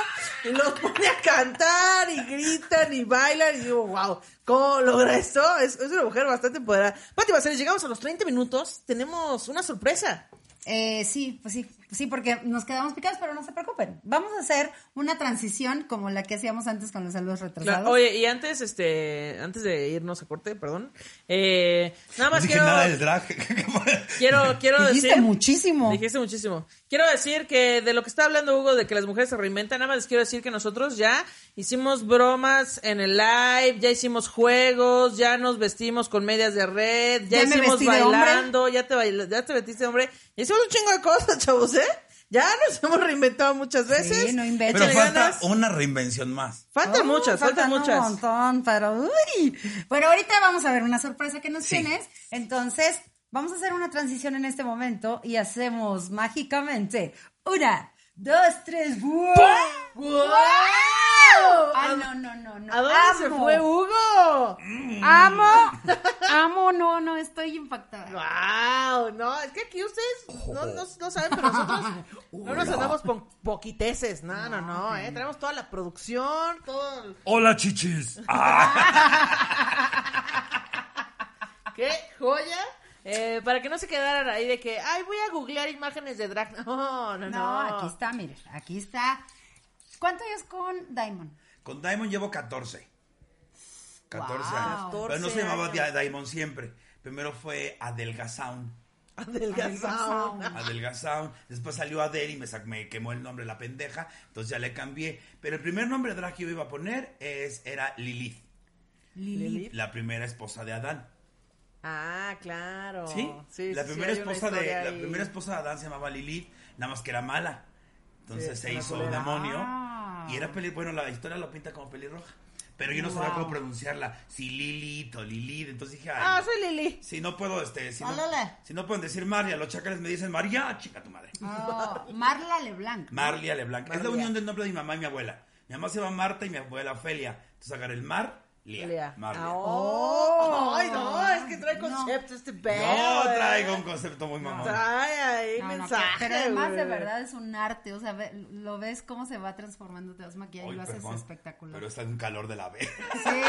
y los pone a cantar, y gritan, y bailan, y digo, wow, ¿cómo logra esto? Es, es una mujer bastante empoderada. Pati Baceles, llegamos a los 30 minutos, tenemos una sorpresa. Eh, sí, pues sí, sí, porque nos quedamos picados, pero no se preocupen. Vamos a hacer una transición como la que hacíamos antes con los saludos retrasados. Claro, Oye, y antes, este, antes de irnos a corte, perdón, eh, nada no más dije quiero... nada del drag. Quiero, quiero Dijiste decir. muchísimo. Dijiste muchísimo. Quiero decir que de lo que está hablando Hugo, de que las mujeres se reinventan, nada más les quiero decir que nosotros ya hicimos bromas en el live, ya hicimos juegos, ya nos vestimos con medias de red, ya, Ya hicimos bailando, ya te baila- ya te vestiste hombre. Ya hicimos un chingo de cosas, chavos, ¿eh? Ya nos hemos reinventado muchas veces. no inventes. Pero falta una reinvención más. Faltan Oh, muchas, faltan, un muchas. montón, pero uy. Pero ahorita vamos a ver una sorpresa que nos Sí. tienes. Entonces, vamos a hacer una transición en este momento y hacemos mágicamente una, dos, tres. ¡Wow! ¡Wow! Ah, no, no, no, no. ¿A dónde se fue Hugo? Amo, amo, no, no, estoy impactada. ¡Wow! No, es que aquí ustedes no, no, no saben, pero nosotros no nos andamos con poquiteces. No, no, no, ¿eh? Traemos toda la producción, todo. el- Hola, chichis. ¡Qué joya! Eh, para que no se quedaran ahí de que, ay, voy a googlear imágenes de drag. No, no, no. No, aquí está, mire, aquí está. ¿Cuánto es con Diamond? Con Diamond llevo 14. 14 Wow. años. Pero no se 14 llamaba años. Diamond siempre. Primero fue Adelgazaun. Adelgazado. Adelgazaun. Después salió Adele y me, sac- me quemó el nombre la pendeja. Entonces ya le cambié. Pero el primer nombre drag que yo iba a poner es, era Lilith. Lilith. La primera esposa de Adán. Ah, claro. ¿Sí? sí la, sí, primera esposa de, la primera esposa de Adán se llamaba Lilith, nada más que era mala. Entonces Sí, se hizo demonio. Ah. Y era peli, bueno, la historia lo pinta como pelirroja. Pero yo no sabía cómo pronunciarla. Si Lilith o Lilith. Entonces dije, ay, Ah, soy Lili. si no puedo, este, si no, Ólale. si no pueden decir María, los chacales me dicen María, chica tu madre. Oh, Marla LeBlanc. Marlia Leblanc. Es la Marlia. unión del nombre de mi mamá y mi abuela. Mi mamá se llama Marta y mi abuela Ofelia. Entonces agarré el Mar, Lía. Lea. Marlia. Ah, oh. Ay, no, es que trae No. concepto este pedo. Yo eh. traigo un concepto muy mamón. Trae ahí No, no, mensaje. pero además de verdad es un arte, o sea, ve- lo ves cómo se va transformando, te vas maquillando y lo haces espectacular. Pero está un calor de la B. Sí.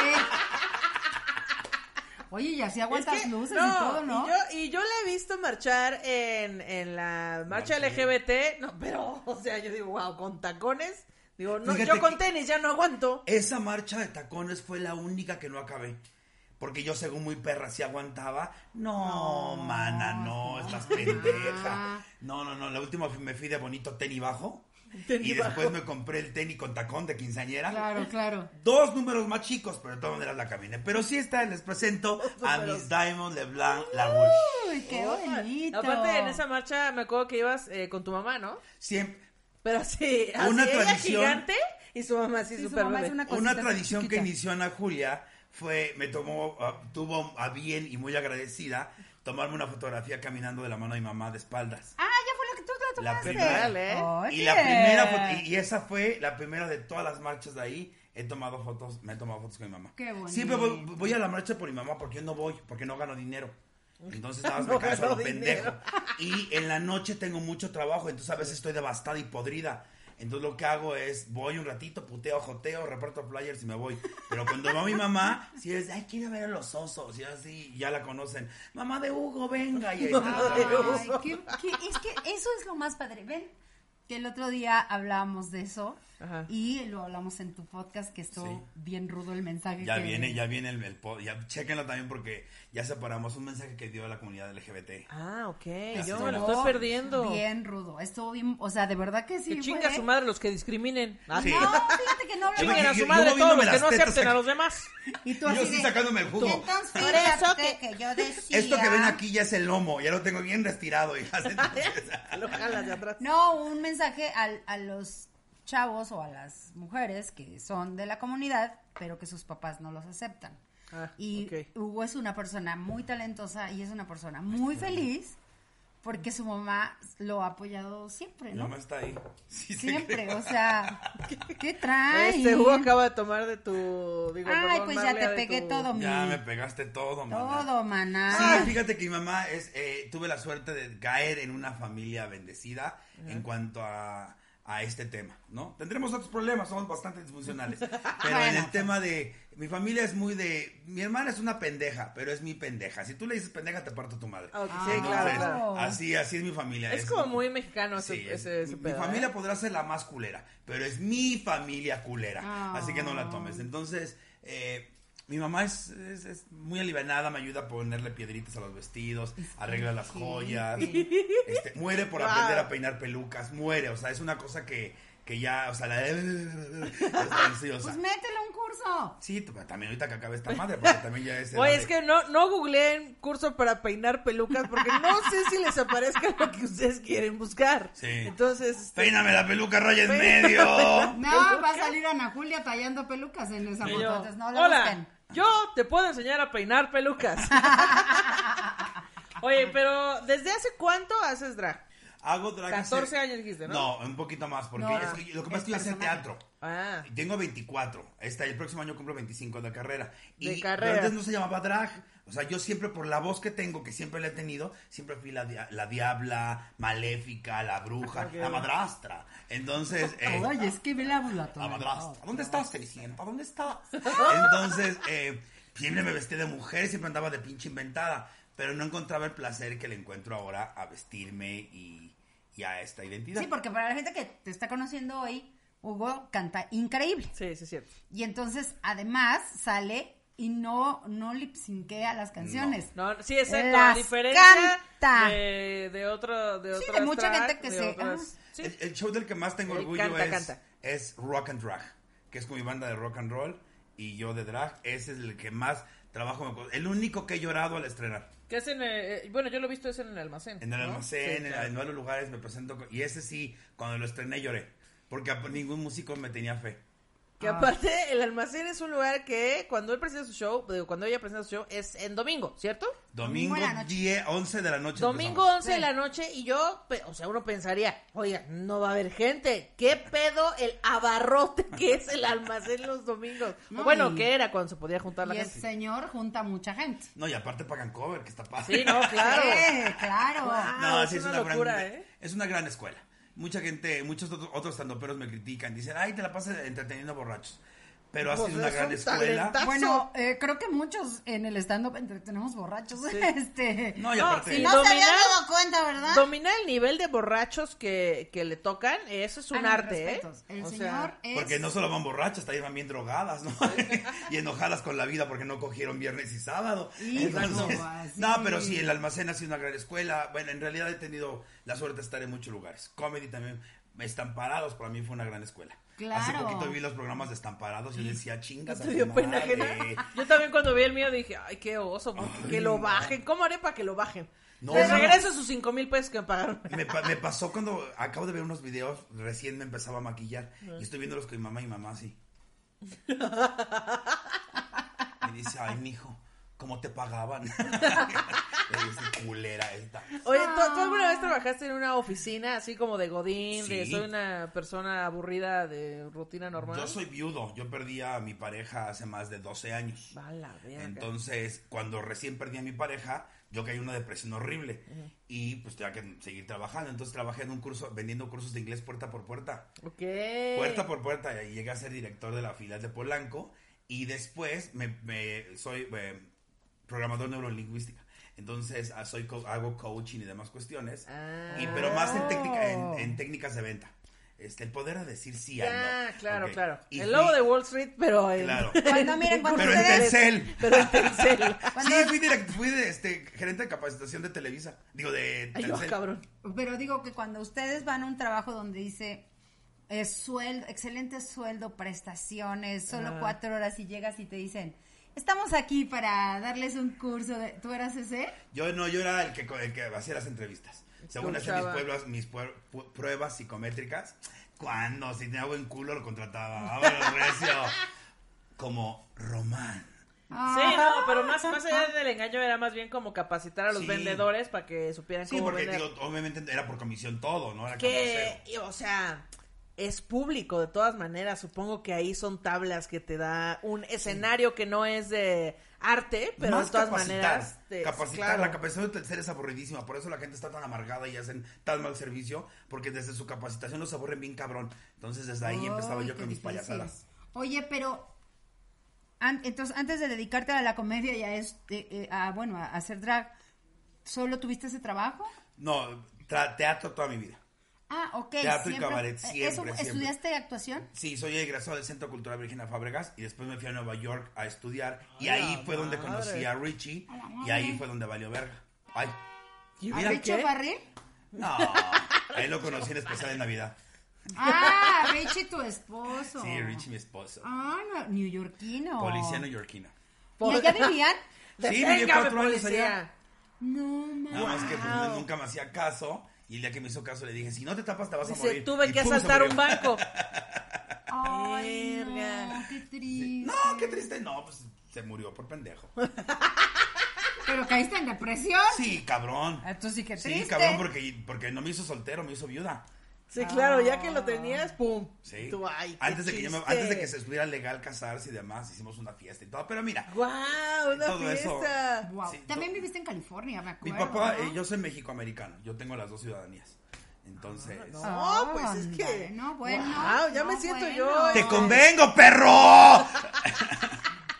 Oye, y así Es aguantas que, luces no, y todo, ¿no? Y yo, y yo la he visto marchar en, en la marcha Marcha. LGBT, no, pero, o sea, yo digo, wow, con tacones. Digo, no, Fíjate yo con tenis ya no aguanto. Esa marcha de tacones fue la única que no acabé. Porque yo, según muy perra, sí aguantaba. No, mana, no, estás pendeja. No, no, no. La última me fui de bonito tenis bajo. y después me compré el tenis con tacón de quinceañera. Claro, claro. Dos números más chicos, pero de todas maneras la caminé. Pero sí está, les presento a Miss Diamond LeBlanc LaRouche. Uy, qué bonito. Aparte, en esa marcha me acuerdo que ibas eh, con tu mamá, ¿no? Siempre, Pero sí, así Una ella tradición. gigante y su mamá así Sí, su súper mamá bebé. una una tradición que inició Ana Julia fue, me tomó, ah, tuvo a bien y muy agradecida tomarme una fotografía caminando de la mano de mi mamá de espaldas. Ah, ya fue la que tú te la La tomaste. primera, ¿eh? Oye. Y la primera y esa fue la primera de todas las marchas de ahí. He tomado fotos, me he tomado fotos con mi mamá. Qué bonito. Siempre voy, voy a la marcha por mi mamá porque yo no voy, porque no gano dinero. Entonces No me gano lo pendejo. Y en la noche tengo mucho trabajo, entonces a veces estoy devastada y podrida. Entonces lo que hago es, voy un ratito, puteo, joteo, reparto flyers y me voy. Pero cuando va mi mamá, si es, ay, quiero ver a los osos, y así, ya la conocen. Mamá de Hugo, venga. Y ahí está. Ay, qué- qué- es que eso es lo más padre. Ven, que el otro día hablábamos de eso Ajá. y lo hablamos en tu podcast que estuvo Sí. bien rudo el mensaje. Ya que- viene, ya viene el, el pod- ya chequenlo también porque ya separamos un mensaje que dio a la comunidad LGBT. Ah, ok. Ya Yo me lo estoy perdiendo. Bien rudo. Estuvo bien, o sea, de verdad que sí. Que chinga fue- a su madre los que discriminen. Ah, Sí. No, fíjate que no hablamos. Chinguen a Yo- su yo- madre yo todos los que no acepten a los demás. Y tú Yo así sí de- sacándome el jugo. Entonces, Por eso que- que yo decía... Esto que ven aquí ya es el lomo, ya lo tengo bien retirado, hijas. Entonces, Lo jalas de atrás. No, un mensaje al- a, los chavos o a las mujeres que son de la comunidad, pero que sus papás no los aceptan. Ah, y. Hugo es una persona muy talentosa y es una persona muy feliz porque su mamá lo ha apoyado siempre, ¿no? mamá está ahí. Sí, Siempre, o sea, ¿qué trae? Este Hugo acaba de tomar de tu. Digo, Ay, perdón, pues ya te pegué tu- todo, mi... Ya me pegaste todo, mamá. Todo, maná. Sí, fíjate que mi mamá es, eh, tuve la suerte de caer en una familia bendecida en cuanto a, a este tema, ¿no? Tendremos otros problemas, somos bastante disfuncionales, pero en el tema de, mi familia es muy de, mi hermana es una pendeja, pero es mi pendeja. Si tú le dices pendeja, te parto tu madre. Ah, sí, claro. Así, así es mi familia. Es como muy mexicano ese, Sí, es- ese, mi, pedo, mi familia ¿eh? podrá ser la más culera, pero es mi familia culera. Ah. Así que no la tomes. Entonces, eh, mi mamá es, es- es muy alivianada, me ayuda a ponerle piedritas a los vestidos, arregla las joyas. Este, muere por Wow. aprender a peinar pelucas, muere. O sea, es una cosa que, que ya, o sea, la... Pues métele un curso. Sí, también ahorita que acabe esta madre, porque también ya es... Oye, es de- que no, no googleen curso para peinar pelucas porque no sé si les aparezca lo que ustedes quieren buscar. Sí. Entonces, este, Peíname la peluca raya en medio. No, va a salir Ana Julia tallando pelucas en esa foto. entonces no la Hola, busquen. Yo te puedo enseñar a peinar pelucas. Oye, pero ¿desde hace cuánto haces drag? Hago drag hace- 14 años dijiste, ¿no? No, un poquito más, porque No, es que lo que pasa es que yo hacía teatro. Ah, Y Tengo 24. Este, el próximo año cumplo 25 de carrera. Y De carrera. pero antes no se llamaba drag. O sea, yo siempre, por la voz que tengo, que siempre la he tenido, siempre fui la, dia- la diabla, maléfica, la bruja, la madrastra. Entonces, eh, Ay, es que ve la la madrastra. ¿Dónde estás, Cenicienta? ¿Dónde estás? Entonces, eh, siempre me vestí de mujer, siempre andaba de pinche inventada. Pero no encontraba el placer que le encuentro ahora a vestirme y, y a esta identidad. Sí, porque para la gente que te está conociendo hoy, Hugo canta increíble. sí, sí es cierto. Y entonces, además, sale y no, no lip syncea las canciones. No, sí, exacto. Las a diferencia canta. de, de otro, de Sí, de mucha gente que se- otras- ah. sí. El, el show del que más tengo orgullo canta, es, canta. es Rock and Drag, que es con mi banda de rock and roll y yo de drag. Ese es el que más trabajo me. El único que he llorado al estrenar. Que es en, eh, eh, bueno, yo lo he visto es en el almacén. En el ¿no? almacén, Sí, en, claro. en varios lugares me presento. y ese sí, cuando lo estrené lloré. Porque a ningún músico me tenía fe. Que Ah. aparte, el almacén es un lugar que cuando él presenta su show, digo, cuando ella presenta su show, es en domingo, ¿cierto? Domingo Domingo en la noche. 10, 11 de la noche. Domingo empezamos. 11 de la noche y yo, o sea, uno pensaría, oiga, no va a haber gente. ¿Qué pedo el abarrote que es el almacén los domingos? No, bueno, que era cuando se podía juntar la Y el gente. señor junta mucha gente. No, y aparte pagan cover, que está padre. Sí, no, claro. Sí, claro. No, Ah, es sí, es una una, locura, gran, ¿eh? es una gran escuela. Mucha gente, muchos otros, estandoperos me critican. Dicen, ay, te la pasas entreteniendo borrachos. Pero ha Pues sido una gran un escuela. talentazo. Bueno, eh, creo que muchos en el stand-up entretenemos borrachos. Este, No, y No, aparte... y No se habían dominar- dado cuenta, ¿verdad? Dominar el nivel de borrachos que, que le tocan, eso es un ah, no, arte, ¿eh? El O sea, señor es... Porque no solo van borrachas, también van bien drogadas, ¿no? y enojadas con la vida porque no cogieron viernes y sábado. Híjole, Entonces, así. no, pero sí, el almacén ha sido una gran escuela. Bueno, en realidad he tenido la suerte de estar en muchos lugares. Comedy también Estamparados para mí fue una gran escuela. Claro. Hace poquito vi los programas de Estamparados y yo decía, chingas. ¿Te dio pena madre". ajena? Yo también cuando vi el mío dije, ay, qué oso, que lo bajen. ¿Cómo haré para que lo bajen? No, Les regreso sus cinco mil pesos que me pagaron. Me, pa- me pasó cuando acabo de ver unos videos, recién me empezaba a maquillar y estoy viéndolos con mi mamá y mi mamá así. Me dice, ay, mijo, ¿cómo te pagaban? Dice, culera esta. Oye, ¿tú, tú alguna vez trabajaste en una oficina así como de Godín, de Sí. soy una persona aburrida de rutina normal? Yo soy viudo, yo perdí a mi pareja hace más de 12 años. Va la verga. Entonces, cuando recién perdí a mi pareja, yo caí en una depresión horrible y pues tenía que seguir trabajando. Entonces trabajé en un curso, vendiendo cursos de inglés puerta por puerta. Ok. Puerta por puerta y llegué a ser director de la filial de Polanco y después me, me- soy eh, programador neurolingüística. Entonces ah, soy co- hago coaching y demás cuestiones. Ah. Y, pero más en, técnica, en, en técnicas de venta. Este, el poder de decir sí a Ya, no. claro, claro. Y el lobo de Wall Street, pero en... Claro. Cuando, miren, cuando Pero en ustedes... Telcel. Pero en Telcel. Sí, fui, direct- fui de, este, gerente de capacitación de Televisa. Digo, de Ay, Telcel. cabrón. Pero digo que cuando ustedes van a un trabajo donde dice eh, sueldo, excelente sueldo, prestaciones, solo Ah. cuatro horas y llegas y te dicen, estamos aquí para darles un curso de... ¿Tú eras ese? Yo no, yo era el que, el que hacía las entrevistas. Según hacía mis, pueblos, mis puer- pu- pruebas psicométricas, cuando si tenía buen culo lo contrataba. Vámonos, recio. Como Román. Sí, no, pero más, más allá del engaño era más bien como capacitar a los Sí. vendedores para que supieran Sí, cómo porque vender. digo, obviamente era por comisión todo, ¿no? Era que, o sea, es público de todas maneras. Supongo que ahí son tablas que te da un escenario que no es de arte, pero Más de todas capacitar, maneras. te- capacitar, claro. la capacitación de Telcel es aburridísima, por eso la gente está tan amargada y hacen tan mal servicio, porque desde su capacitación los aburren bien cabrón. Entonces desde ahí empezaba Ay, yo con mis difícil. payasadas. Oye, pero an- entonces antes de dedicarte a la comedia y a, este, eh, a, bueno, a hacer drag, ¿solo tuviste ese trabajo? No, tra- teatro toda mi vida. Ah, ok. Teatro y cabaret, eh, siempre, ¿eso- siempre. ¿Estudiaste actuación? Sí, soy egresado del Centro Cultural Virginia Fábregas y después me fui a Nueva York a estudiar y ahí fue donde conocí a Richie y ahí fue donde valió verga. Ay, ¿Y ¿A qué? Barril? no, ahí lo conocí en especial de Navidad. Ah, Richie, tu esposo. Sí, Richie mi esposo. Ah, no, neoyorquino. Policía neoyorquino. ¿Y allá vivían? Sí, viví cuatro años policía. allá. No, mames. Nada más que pues, nunca me hacía caso y el día que me hizo caso le dije, si no te tapas te vas a Dice, morir. tuve Y que asaltar un banco. Ay, Verga. no, qué triste. No, qué triste. No, pues se murió por pendejo. Pero caíste en depresión. Sí, cabrón. Entonces sí que Sí, triste. cabrón, porque, porque no me hizo soltero, me hizo viuda. Sí, claro, ya que lo tenías, pum. Sí. Tú, ay, qué antes, de que yo me- antes de que se estuviera legal casarse y demás, hicimos una fiesta y todo. Pero mira, ¡Guau! Una Todo eso. fiesta. Wow. Sí, También viviste en California, me mi acuerdo. papá, ¿no? eh, yo soy mexicoamericano, yo tengo las dos ciudadanías. Entonces, No, Ah, pues es que. bueno, bueno, Guau, ya no, me siento bueno. yo. ¡te este, convengo, perro!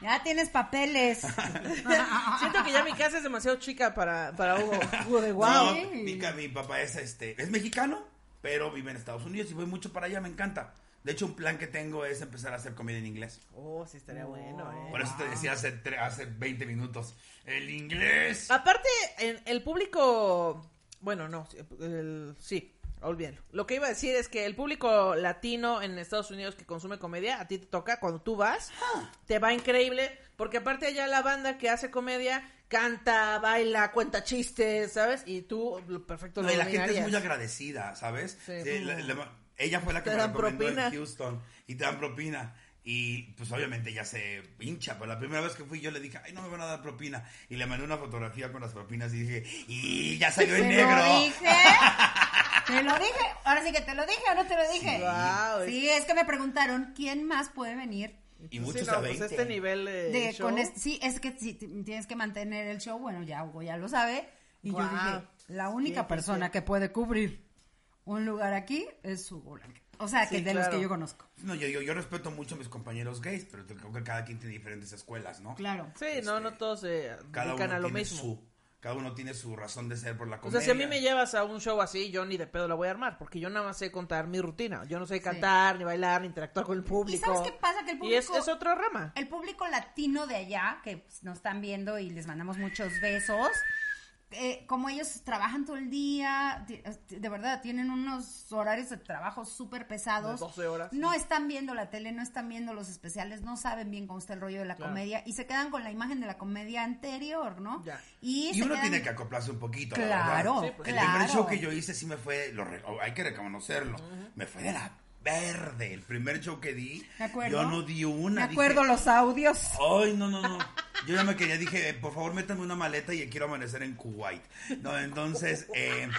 Ya tienes papeles. Siento que ya mi casa es demasiado chica para, para Hugo. Hugo de No, guau. Sí. mi, ca- mi papá es este, es mexicano, pero vive en Estados Unidos y voy mucho para allá, me encanta. De hecho, un plan que tengo es empezar a hacer comedia en inglés. Oh, sí estaría bueno, eh. Por eso te decía hace, tre- hace 20 minutos. El inglés. Aparte, en el público. Bueno, no, sí, el- sí, olvídalo. Lo que iba a decir es que el público latino en Estados Unidos que consume comedia, a ti te toca cuando tú vas, te va increíble, porque aparte allá la banda que hace comedia canta, baila, cuenta chistes, ¿sabes? Y tú perfecto No, lo y la gente es muy agradecida, ¿sabes? Sí. Sí, la- la- ella fue la que Te me dan recomendó propina. en Houston y te dan propina. Y pues obviamente ya se hincha, pero la primera vez que fui yo le dije, ay, no me van a dar propina. Y le mandé una fotografía con las propinas y dije, y ya salió en ¿Te negro. lo dije? ¿Te lo dije? Ahora sí que te lo dije o no te lo dije. Sí. Guau, Sí, es que me preguntaron quién más puede venir Y Pues muchos sí, no, a pues 20. este nivel de, de show. con este- sí, es que si tienes que mantener el show, bueno, ya Hugo ya lo sabe. Y yo dije, la única Sí, persona sí. que puede cubrir un lugar aquí es Hugo Blanca. O sea, que Sí, de los que yo conozco. No, yo, yo, yo respeto mucho a mis compañeros gays, pero creo que cada quien tiene diferentes escuelas, ¿no? Claro. Sí, no, no todos se Cada uno a lo tiene mismo. su, cada uno tiene su razón de ser por la O comedia. sea, si a mí me llevas a un show así, yo ni de pedo la voy a armar, porque yo nada más sé contar mi rutina. Yo no sé cantar, ni bailar, ni interactuar con el público. sabes qué pasa? Que el Y es, público- es otra rama. El público latino de allá, que pues, nos están viendo y les mandamos muchos besos, eh, como ellos trabajan todo el día, ti- de verdad, tienen unos horarios de trabajo súper pesados. De 12 horas. No están viendo la tele, no están viendo los especiales, no saben bien cómo está el rollo de la Claro. comedia y se quedan con la imagen de la comedia anterior, ¿no? Ya. Y, Y se uno quedan- tiene que acoplarse un poquito. la Claro, verdad. Sí, pues. El claro. primer show que yo hice sí me fue, lo re- hay que reconocerlo, me fue de la verde. El primer show que di, Me acuerdo. yo no di una. Me acuerdo dije, los audios. Ay, no, no, no. Yo ya me quería, dije, por favor, métame una maleta y quiero amanecer en Kuwait. No, entonces, eh,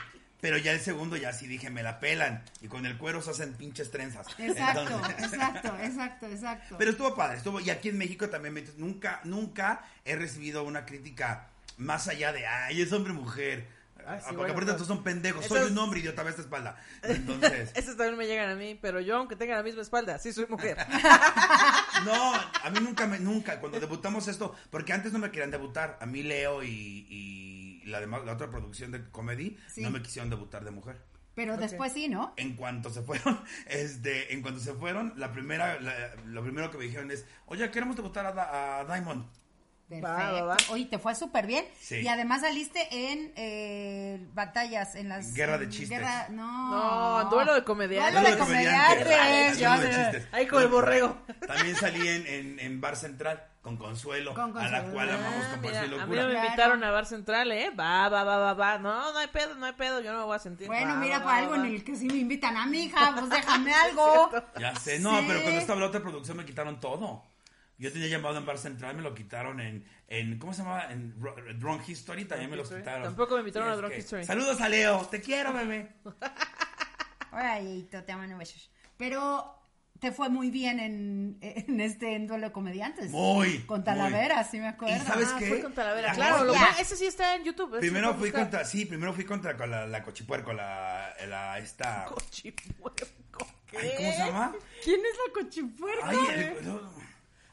pero ya el segundo ya sí dije, me la pelan. Y con el cuero se hacen pinches trenzas. Exacto, Entonces- exacto, exacto, exacto. pero estuvo padre, estuvo, y aquí en México también, me- nunca, nunca he recibido una crítica más allá de, ay, es hombre mujer. Ah, sí, Porque bueno, aparte todos son pendejos, eso soy es- un hombre idiota, ve esta espalda. Entonces, Esos también me llegan a mí, pero yo, aunque tenga la misma espalda, sí soy mujer. no, a mí nunca, me, nunca, cuando debutamos esto, porque antes no me querían debutar, a mí Leo y, y la, demás, la otra producción de comedy Sí. no me quisieron debutar de mujer. Pero después sí, ¿no? En cuanto se fueron, este, en cuanto se fueron, la primera, la- lo primero que me dijeron es, oye, queremos debutar a Diamond. Perfecto. Va, va, va. Oye, te fue súper bien. Sí. Y además saliste en eh, batallas, en las... Guerra de chistes. guerra- no. No, duelo de comediantes. Duelo de comediantes. de. Ahí con el borrego. También salí en, en, en Bar Central con Consuelo, Con a la Consuelo. cual amamos Ah, con mira, Pasión y a mí Locura. no me invitaron a Bar Central, ¿eh? Va, va, va, va, va. No, no hay pedo, no hay pedo, yo no me voy a sentir. Bueno, Va, mira, va, para va, algo va. en el que sí me invitan a mi hija, pues déjame algo. Ya sé, no, Sí. pero cuando estaba la otra producción me quitaron todo. Yo tenía llamado en Bar Central, me lo quitaron en, en ¿cómo se llama? En Ro- Drunk History, también me lo History. quitaron. Tampoco me invitaron a Drunk que, History. Saludos a Leo, te quiero, bebé. Yeyito, te amo, besos. Pero te fue muy bien en, en este en duelo de comediantes. Muy, Con muy. Talavera, sí me acuerdo. ¿Y sabes Ah, qué? fue con Talavera. La Claro, lo ese sí está en YouTube. Primero fui buscar. contra, sí, primero fui contra con la, la cochipuerco, la, la, esta... Cochipuerco. ¿qué? Ay, ¿Cómo se llama? ¿Quién es la cochipuerca? Ay, el- no,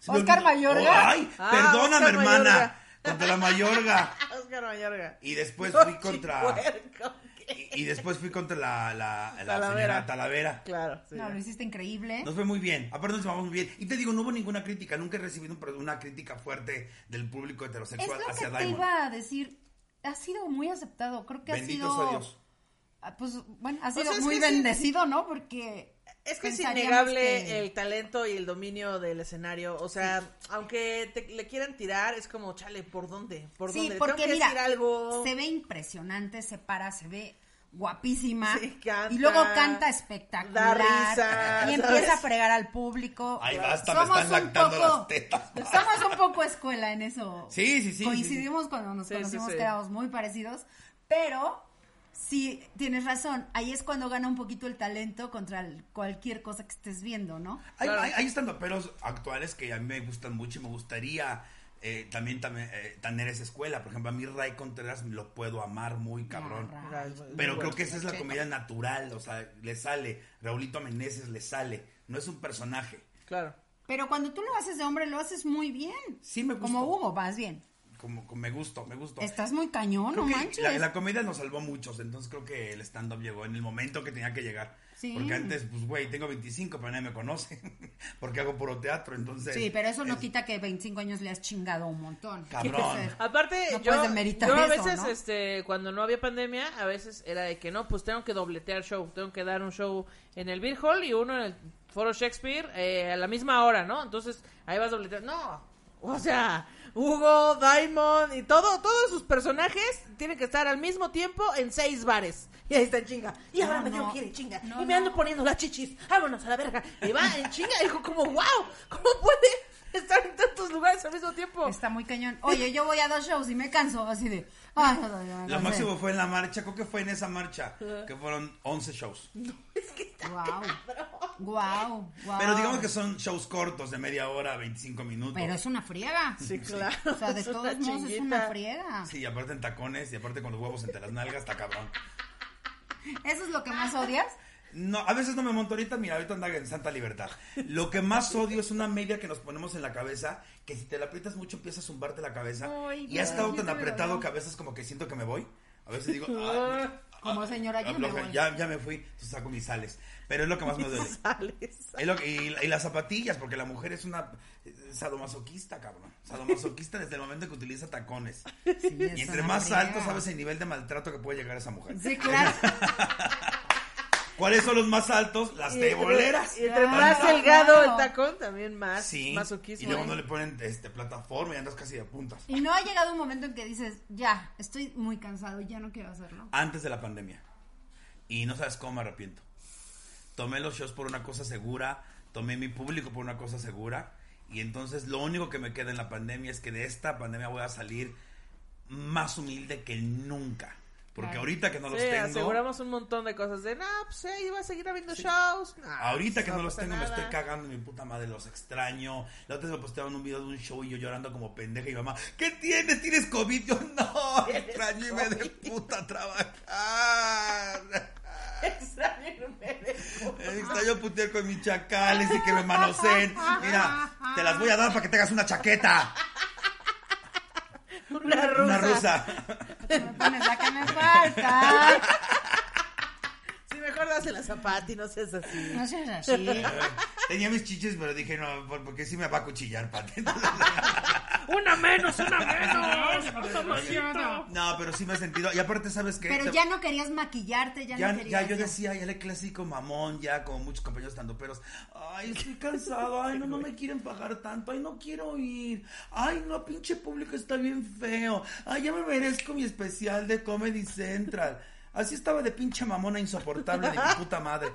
Oscar. Mayorga. ay, Ah, perdóname, Oscar hermana. Mayorga. Contra la Mayorga. Oscar Mayorga. Y después fui contra... Y, y después fui contra la, la, la Talavera. señora Talavera. Claro, sí. No, lo hiciste increíble. Nos fue muy bien, aparte nos llevamos muy bien. Y te digo, no hubo ninguna crítica, nunca he recibido un- una crítica fuerte del público es heterosexual lo que hacia te Diamond. iba a decir. Ha sido muy aceptado. Creo que Bendito ha sido. sea Dios. Ah, Pues bueno, ha sido es muy que sí. bendecido, ¿no? Porque. Es que es innegable que- el talento y el dominio del escenario. O sea, aunque te, le quieran tirar, es como, chale, ¿por dónde? ¿Por Sí, dónde? porque Tengo que mira, decir algo. se ve impresionante, se para, se ve guapísima. Sí, canta, y luego canta espectacular. da risa, y ¿sabes? empieza a fregar al público. Ay, basta, me Somos están un lactando poco- las tetas. Somos un poco escuela en eso. Sí, sí, sí, Coincidimos cuando nos conocimos, sí. que éramos muy parecidos. Pero sí, tienes razón. Ahí es cuando gana un poquito el talento contra el- cualquier cosa que estés viendo, ¿no? Hay, Claro. hay, hay estandoperos actuales que a mí me gustan mucho y me gustaría eh, también, también eh, tener esa escuela. Por ejemplo, a mí Ray Contreras lo puedo amar muy cabrón. Ah, muy Pero bueno. creo que esa es la comedia natural, o sea, le sale. Raulito Meneses le sale. No es un personaje. Claro. Pero cuando tú lo haces de hombre, lo haces muy bien. Sí me gustó. Como Hugo, más bien. Como, como me gustó, me gustó. Estás muy cañón, Creo no manches. la, la comedia nos salvó a muchos, entonces creo que el stand-up llegó en el momento que tenía que llegar. Sí. Porque antes, pues, güey, tengo 25, pero nadie me conoce. porque hago puro teatro, entonces... Sí, pero eso no es- quita que 25 años le has chingado un montón. Cabrón. Aparte, No yo, yo a eso, veces, ¿no? este, cuando no había pandemia, a veces era de que no, pues tengo que dobletear show, tengo que dar un show en el Beer Hall y uno en el Foro Shakespeare eh, a la misma hora, ¿no? Entonces, ahí vas dobleteando. No, o sea, Hugo, Diamond y todo, todos sus personajes tienen que estar al mismo tiempo en seis bares. Y ahí está en chinga. Y ahora No, me tengo no. que ir en chinga. No, y me ando poniendo las chichis. Vámonos a la verga. Y va en chinga. Y dijo como, wow, ¿cómo puede estar en tantos lugares al mismo tiempo? Está muy cañón. Oye, yo voy a dos shows y me canso así de. Ay, no, no, no, Lo no sé. máximo fue en la marcha, creo que fue en esa marcha, que fueron 11 shows. Guau. Guau, guau. Pero digamos que son shows cortos de media hora, 25 minutos. Pero es una friega. Sí, claro. O sea, de Es todos modos es una friega. Sí, y aparte en tacones y aparte con los huevos entre las nalgas, está cabrón. ¿Eso es lo que más odias? No, a veces no me monto ahorita, mira, ahorita anda en santa libertad. Lo que más odio es una media que nos ponemos en la cabeza, que si te la aprietas mucho empieza a zumbarte la cabeza. Ay, y ha estado tan apretado que a veces como que siento que me voy. A veces digo, ay, Como señora, yo me voy. ya, ya me fui, entonces saco mis sales. Pero es lo que más me duele. Sales. Es lo que- y, y las zapatillas, porque la mujer es una eh, sadomasoquista, cabrón. Sadomasoquista desde el momento que utiliza tacones. Sí, Y entre más alto, sabes el nivel de maltrato que puede llegar esa mujer. Sí, claro. ¿Cuáles son los más altos? Las Y teboleras. Y entre más delgado el tacón, también más Sí. masoquismo. Y luego ¿eh? no le ponen este plataforma y andas casi de puntas. Y no ha llegado un momento en que dices, ya, estoy muy cansado, ya no quiero hacerlo. Antes de la pandemia. Y no sabes cómo me arrepiento. Tomé los shows por una cosa segura, tomé mi público por una cosa segura. Y entonces lo único que me queda en la pandemia es que de esta pandemia voy a salir más humilde que nunca. Porque Claro. ahorita que no los Sí, tengo. aseguramos un montón de cosas de, no, pues sí, iba a seguir habiendo shows. Ahorita que no no los tengo me estoy cagando mi puta madre, los extraño. La otra vez me postearon un video de un show y yo llorando como pendeja y mamá, ¿qué tienes? ¿Tienes COVID? Yo no, extraño irme de puta trabajar. Me. Extraño putear con mis chacales y que me manoseen. Mira, te las voy a dar para que tengas una chaqueta. Una rusa. Una rusa. La que me falta. Sí, mejor dásela a Zapati, no seas así. No seas así. Tenía mis chiches, pero dije, no, por- porque sí me va a cuchillar, Pati. Una menos, una menos. No, pero sí me he sentido. Y aparte, ¿sabes qué? Pero Te- ya no querías maquillarte, ya, Ya, no querías. ya yo decía, ya el clásico mamón, ya como muchos compañeros tandoperos. Ay, estoy cansado, ay, no, no me quieren pagar tanto, ay, no quiero ir. Ay, no, pinche público está bien feo. Ay, ya me merezco mi especial de Comedy Central. Así estaba de pinche mamona insoportable de mi puta madre.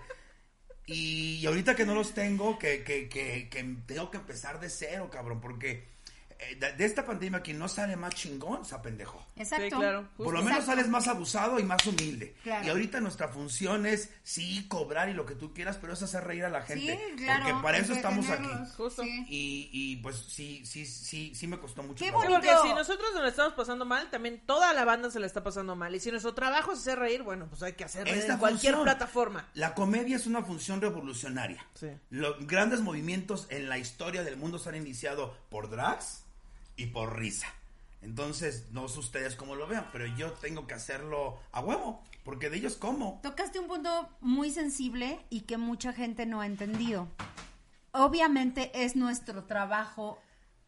Y, ahorita que no los tengo, que, que, que, que tengo que empezar de cero, cabrón, porque de, de esta pandemia quien no sale más chingón, se apendejó. Exacto. Sí, claro. Por lo menos Exacto. sales más abusado y más humilde. Claro. Y ahorita nuestra función es sí cobrar y lo que tú quieras, pero es hacer reír a la gente. Sí, claro. Porque para eso estamos aquí. Justo. sí. Y, y pues sí, sí, sí, sí me costó mucho. Qué trabajo. Porque si nosotros nos la estamos pasando mal, también toda la banda se la está pasando mal. Y si nuestro trabajo es hacer reír, bueno, pues hay que hacer reír en cualquier función. plataforma. La comedia es una función revolucionaria. Sí. Los grandes movimientos en la historia del mundo se han iniciado por drags y por risa. Entonces, no sé ustedes cómo lo vean, pero yo tengo que hacerlo a huevo, porque de ellos como. Tocaste un punto muy sensible y que mucha gente no ha entendido. Obviamente es nuestro trabajo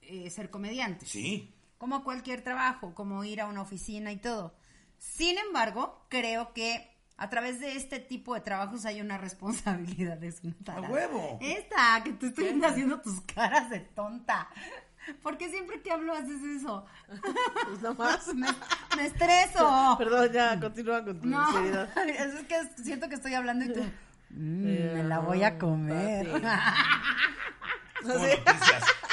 eh, ser comediantes. Sí. Como cualquier trabajo, como ir a una oficina y todo. Sin embargo, creo que a través de este tipo de trabajos hay una responsabilidad de su ¡A huevo! Esta, que te estoy haciendo tus caras de tonta. Porque siempre que hablo haces eso. Pues nada más. Me, me estreso. Perdón, ya, continúa con tu No, seriedad. es que siento que estoy hablando y tú. "Mm, me la voy a comer.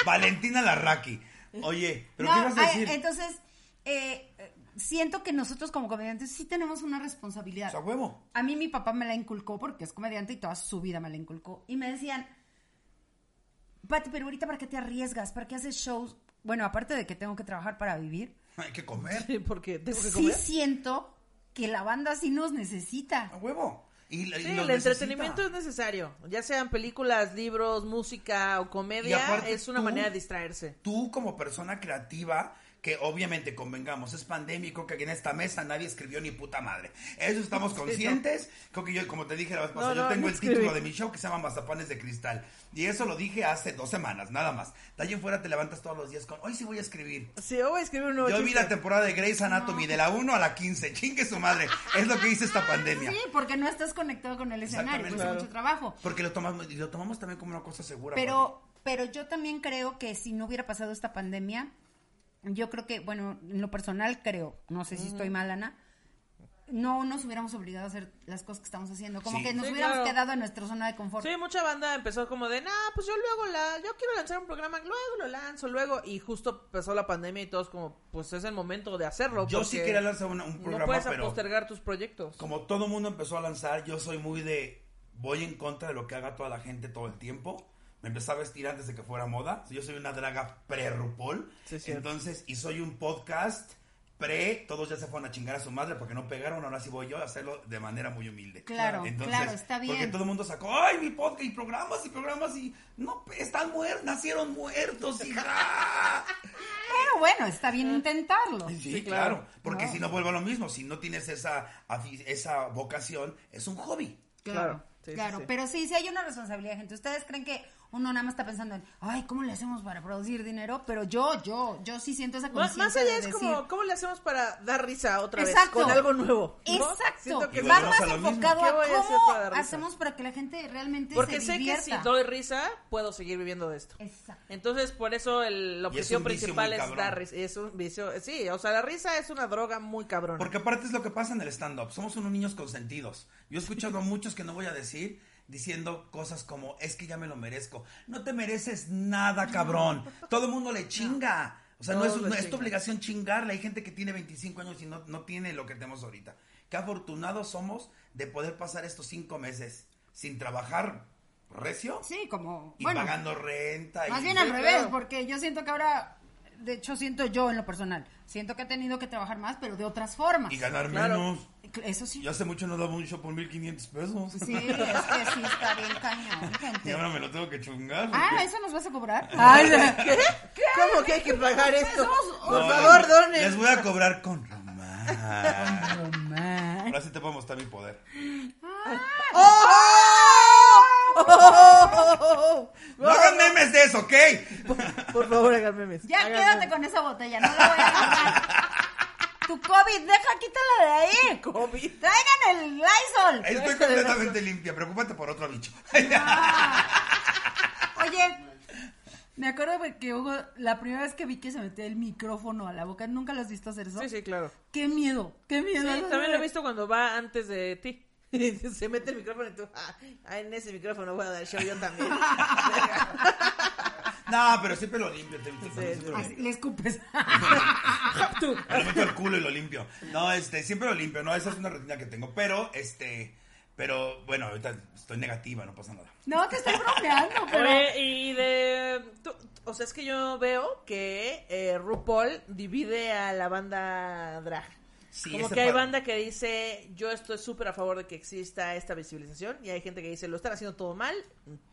Valentina Larraqui. Oye, pero No, ¿qué ibas a ay, decir? entonces, eh, eh, siento que nosotros como comediantes sí tenemos una responsabilidad. Pues a huevo. A mí mi papá me la inculcó porque es comediante y toda su vida me la inculcó. Y me decían, Pati, pero ahorita ¿para qué te arriesgas? ¿Para qué haces shows? Bueno, aparte de que tengo que trabajar para vivir, Hay que comer. Sí, porque tengo que sí comer. siento que la banda sí nos necesita. A huevo. Y, y Sí, los el entretenimiento necesita. es necesario. Ya sean películas, libros, música o Y comedia, aparte es una tú- manera de distraerse. Tú como persona creativa, que obviamente convengamos, es pandémico, que aquí en esta mesa nadie escribió ni puta madre. Eso estamos conscientes. Creo que yo, como te dije la vez pasada, No, yo tengo no el título de mi show que se llama Mazapanes de Cristal. Y eso lo dije hace dos semanas, nada más. De allí en fuera te levantas todos los días con, hoy sí voy a escribir. Sí, yo voy a escribir un nuevo Yo vi la temporada de Grey's Anatomy de la 1 a la 15. Chingue su madre. Es lo que hice esta pandemia. Sí, porque no estás conectado con el escenario, pues Claro. mucho trabajo. Porque lo tomamos, y lo tomamos también como una cosa segura. Pero, pero yo también creo que si no hubiera pasado esta pandemia, yo creo que, bueno, en lo personal creo, no sé si estoy mal, Ana, no nos hubiéramos obligado a hacer las cosas que estamos haciendo. Como Sí. que nos Sí, hubiéramos claro. quedado en nuestra zona de confort. Sí, mucha banda empezó como de, nah, pues yo luego la, yo quiero lanzar un programa, luego lo lanzo, luego, y justo empezó la pandemia y todos como, pues es el momento de hacerlo. Yo sí quería lanzar una- un programa, No puedes pero postergar tus proyectos. como todo mundo empezó a lanzar, yo soy muy de voy en contra de lo que haga toda la gente todo el tiempo. Me empecé a vestir antes de que fuera moda. Yo soy una draga pre-RuPaul. Sí. Entonces, y soy un podcast pre, todos ya se fueron a chingar a su madre porque no pegaron, ahora sí voy yo a hacerlo de manera muy humilde. Claro, claro, está bien. Porque todo el mundo sacó, ay, mi podcast y programas y programas y no, están muertos, nacieron muertos, hija. Pero bueno, está bien intentarlo. Sí, Sí, claro. claro. Porque No. si no vuelvo a lo mismo, si no tienes esa, esa vocación, es un hobby. Claro, sí, claro, sí. pero sí, sí hay una responsabilidad, gente. Ustedes creen que uno nada más está pensando en, ay, ¿cómo le hacemos para producir dinero? Pero yo, yo, yo sí siento esa Más, conciencia más allá de es decir, como, ¿cómo le hacemos para dar risa otra Exacto. vez con algo nuevo? ¿no? Exacto. Siento que Va más enfocado ¿Qué a voy a hacer cómo para dar risa? hacemos para que la gente realmente Porque se sé que si doy risa, puedo seguir viviendo de esto. Exacto. Entonces, por eso el- la obsesión principal es dar risa. Es un vicio, sí, o sea, la risa es una droga muy cabrona. Porque aparte es lo que pasa en el stand-up. Somos unos niños consentidos. Yo he escuchado a muchos que no voy a decir diciendo cosas como, es que ya me lo merezco. No te mereces nada, cabrón. Todo el mundo le chinga. O sea, no es, no es tu obligación chingarle. Hay gente que tiene 25 años y no, no tiene lo que tenemos ahorita. Qué afortunados somos de poder pasar estos cinco meses sin trabajar recio Sí, como, y bueno, pagando renta. más y- bien al revés, porque yo siento que ahora, de hecho siento yo en lo personal, siento que he tenido que trabajar más, pero de otras formas. y ganar Claro. menos. Eso sí. Yo hace mucho no daba un show por 1500 pesos. Sí, es que sí está bien cañón, Y gente. ahora me lo tengo que chungar. Ah, porque- ¿eso nos vas a cobrar? Ay, ¿Qué? ¿Cómo que hay que pagar esto? Por No, favor, donen. Les voy a cobrar con román. Román. Ahora sí te puedo mostrar mi poder. No hagan memes de eso, ¿ok? Por favor, hagan memes. Ya Hagan quédate memes. con esa botella, no la voy a agarrar. Tu COVID, deja, quítala de ahí. COVID. Traigan el Lysol. Estoy completamente limpia. Preocúpate por otro bicho. Oye, me acuerdo que Hugo, la primera vez que vi que se metía el micrófono a la boca, ¿nunca lo has visto hacer eso? Sí, sí, claro. Qué miedo, qué Sí, miedo. también lo he visto cuando va antes de ti. Se mete el micrófono y tú, ah, ah, en ese micrófono voy a dar show yo también. No, pero siempre lo limpio. te- te- Sí, siempre lo Así, limpio. le escupes. Me lo meto al culo y lo limpio. No, este, siempre lo limpio, ¿no? Esa es una rutina que tengo. Pero, este, pero, bueno, ahorita estoy negativa, no pasa nada. No, te estoy bromeando, pero... Oye, y de... tú- o sea, es que yo veo que eh, RuPaul divide a la banda drag. Sí, Como que hay banda que dice, yo estoy súper a favor de que exista esta visibilización, y hay gente que dice, lo están haciendo todo mal,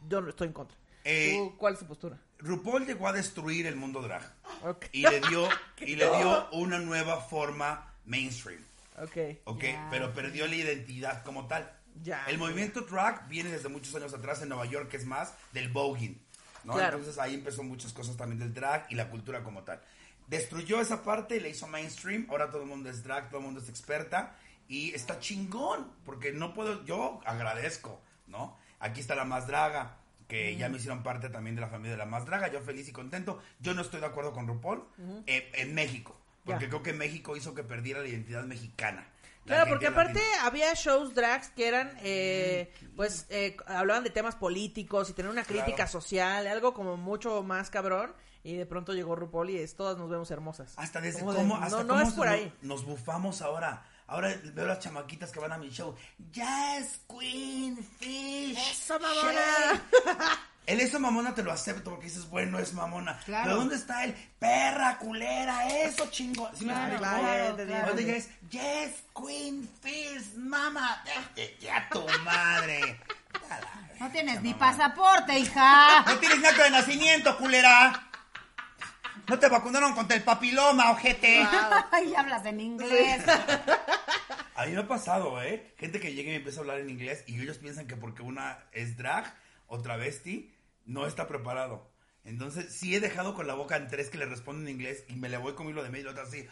yo no estoy en contra. Eh, ¿Tú, ¿Cuál es tu postura? RuPaul llegó a destruir el mundo drag. Ok. Y le dio, y le dio una nueva forma mainstream. Ok. ¿ok? Ya. Pero perdió la identidad como tal. Ya. El movimiento drag viene desde muchos años atrás en Nueva York, que es más del voguing, ¿no? Claro. Entonces ahí empezó muchas cosas también del drag y la cultura como tal. Destruyó esa parte, le hizo mainstream, ahora todo el mundo es drag, todo el mundo es experta y está chingón, porque no puedo, yo agradezco, ¿no? Aquí está la más draga, que ya me hicieron parte también de la familia de la más draga, yo feliz y contento. Yo no estoy de acuerdo con RuPaul eh, en México, porque creo que México hizo que perdiera la identidad mexicana. La Claro, porque aparte latina. había shows drags que eran, eh, pues, eh, hablaban de temas políticos y tener una crítica Claro. social, algo como mucho más cabrón. Y de pronto llegó RuPaul y es, todas nos vemos hermosas. Hasta desde de, cómo, hasta no, no cómo es por nos- ahí. Nos bufamos ahora. Ahora veo las chamaquitas que van a mi show. Yes, Queen Fish. ¡Eso, mamona! Shake". El eso mamona te lo acepto porque dices, bueno, es mamona. Claro. Pero ¿dónde está el perra, culera, eso chingón? ¿Sí me Claro, explico? claro, claro, claro. Es, yes, Queen Fish, mama. Ya tu madre. No tienes ni pasaporte, hija. No tienes acta de nacimiento, culera. No te vacunaron contra el papiloma, ojete. Ay, hablas en inglés. A mí me ha pasado, ¿eh? Gente que llega y me empieza a hablar en inglés y ellos piensan que porque una es drag o travesti, no está preparado. Entonces, sí he dejado con la boca en tres que le responden en inglés y me le voy con hilo de medio y otra así.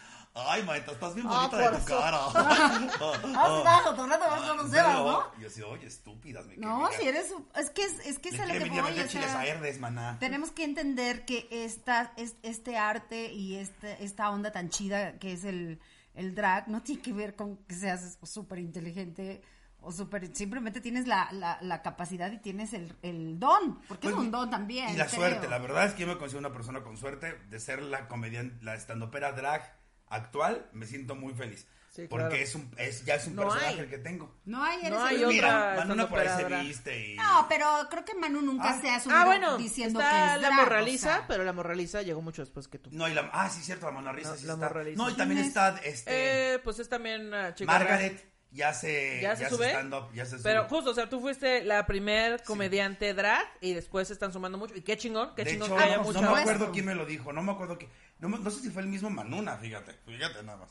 Ay, maeta, estás bien Ah, bonita de tu eso. cara. Has dado, tu rato vas con Sebas, ¿no? Y yo sí, oye, estúpidas, me No, si eres... Es que es, es que es a lo que a voy, o sea, a maná. Tenemos que entender que esta, es, este arte y este, esta onda tan chida que es el, el drag no tiene que ver con que seas súper inteligente o súper... Simplemente tienes la, la, la capacidad y tienes el, el don, porque Pues, es un don también. Y la creo. suerte, la verdad es que yo me considero una persona con suerte de ser la comediante, la estandopera drag actual, me siento muy feliz. Sí, porque claro. es un, es, ya es un No personaje hay. el que tengo. No hay, eres No hay el otra único. Mira, Manuna por ahí se viste y... No, pero creo que Manu nunca Ah. se ha subido Ah, bueno, diciendo está que es la drag, morraliza, o sea. pero la morraliza llegó mucho después que tú. No, y la... Ah, sí, cierto, la Mona Risa No, sí la está. Morra Lisa. No, y también está, este... Eh, pues es también una chica Margaret, ya se, ¿Ya se sube? stand-up, ya se Pero sube. justo, o sea, tú fuiste la primer comediante drag y después se están sumando mucho. Y qué chingón, qué de chingón hecho, que haya no, mucha me acuerdo quién me lo dijo, no me acuerdo quién, no, no sé si fue el mismo Manuna, fíjate, fíjate nada más.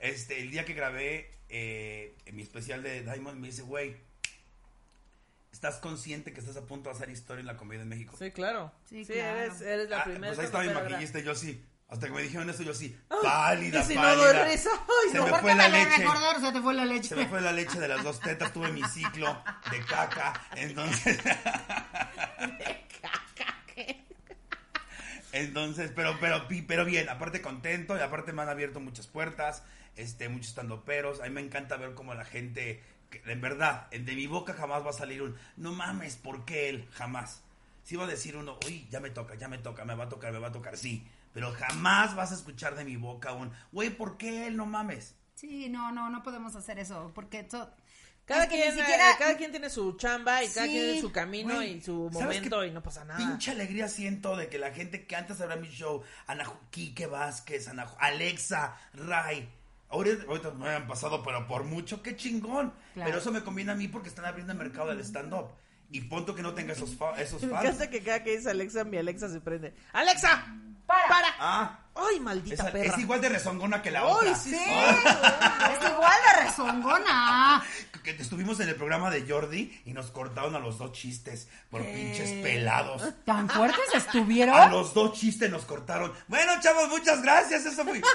Este, el día que grabé eh, en mi especial de Diamond me dice, güey, ¿estás consciente que estás a punto de hacer historia en la comedia en México? Sí, claro. Sí, Sí, claro. eres, eres la Ah, primera. pues ahí estaba mi maquillista yo sí. Hasta que me dijeron eso, yo sí. Pálida, y si no pálida. doy risa, ay, se no. me ¿Por fue la me leche. Se te fue la leche. Se me fue la leche de las dos tetas, tuve mi ciclo de caca. Entonces. Entonces, pero, pero, pero bien, aparte contento y aparte me han abierto muchas puertas, este, muchos estandoperos. A mí me encanta ver cómo la gente, en verdad, de mi boca jamás va a salir un, no mames, ¿por qué él? Jamás. Si va a decir uno, uy, ya me toca, ya me toca, me va a tocar, me va a tocar, sí. Pero jamás vas a escuchar de mi boca un, güey, ¿por qué él? No mames. Sí, no, no, no podemos hacer eso, porque eso... Cada es que ni quien, siquiera- eh, cada quien tiene su chamba y cada Sí, quien tiene su camino Güey, y su ¿sabes momento y no pasa nada. Pinche alegría siento de que la gente que antes abría mi show, Ana Quique Vázquez, Ana Alexa, Ray, ahorita, ahorita me han pasado, pero por mucho, qué chingón. Claro. Pero eso me conviene a mí porque están abriendo el mercado del stand-up. Y punto que no tenga esos, fa- esos Me fans. encanta que cada que dice Alexa, mi Alexa se prende. ¡Alexa! Para. ¡Para! Ah, ¡Ay, maldita esa- perra! es igual de rezongona que la ¡Ay, otra. sí! Es igual de rezongona. Que estuvimos en el programa de Jordi y nos cortaron a los dos chistes por pinches pelados. ¿Tan fuertes estuvieron? A los dos chistes nos cortaron. Bueno, chavos, muchas gracias. Eso fue.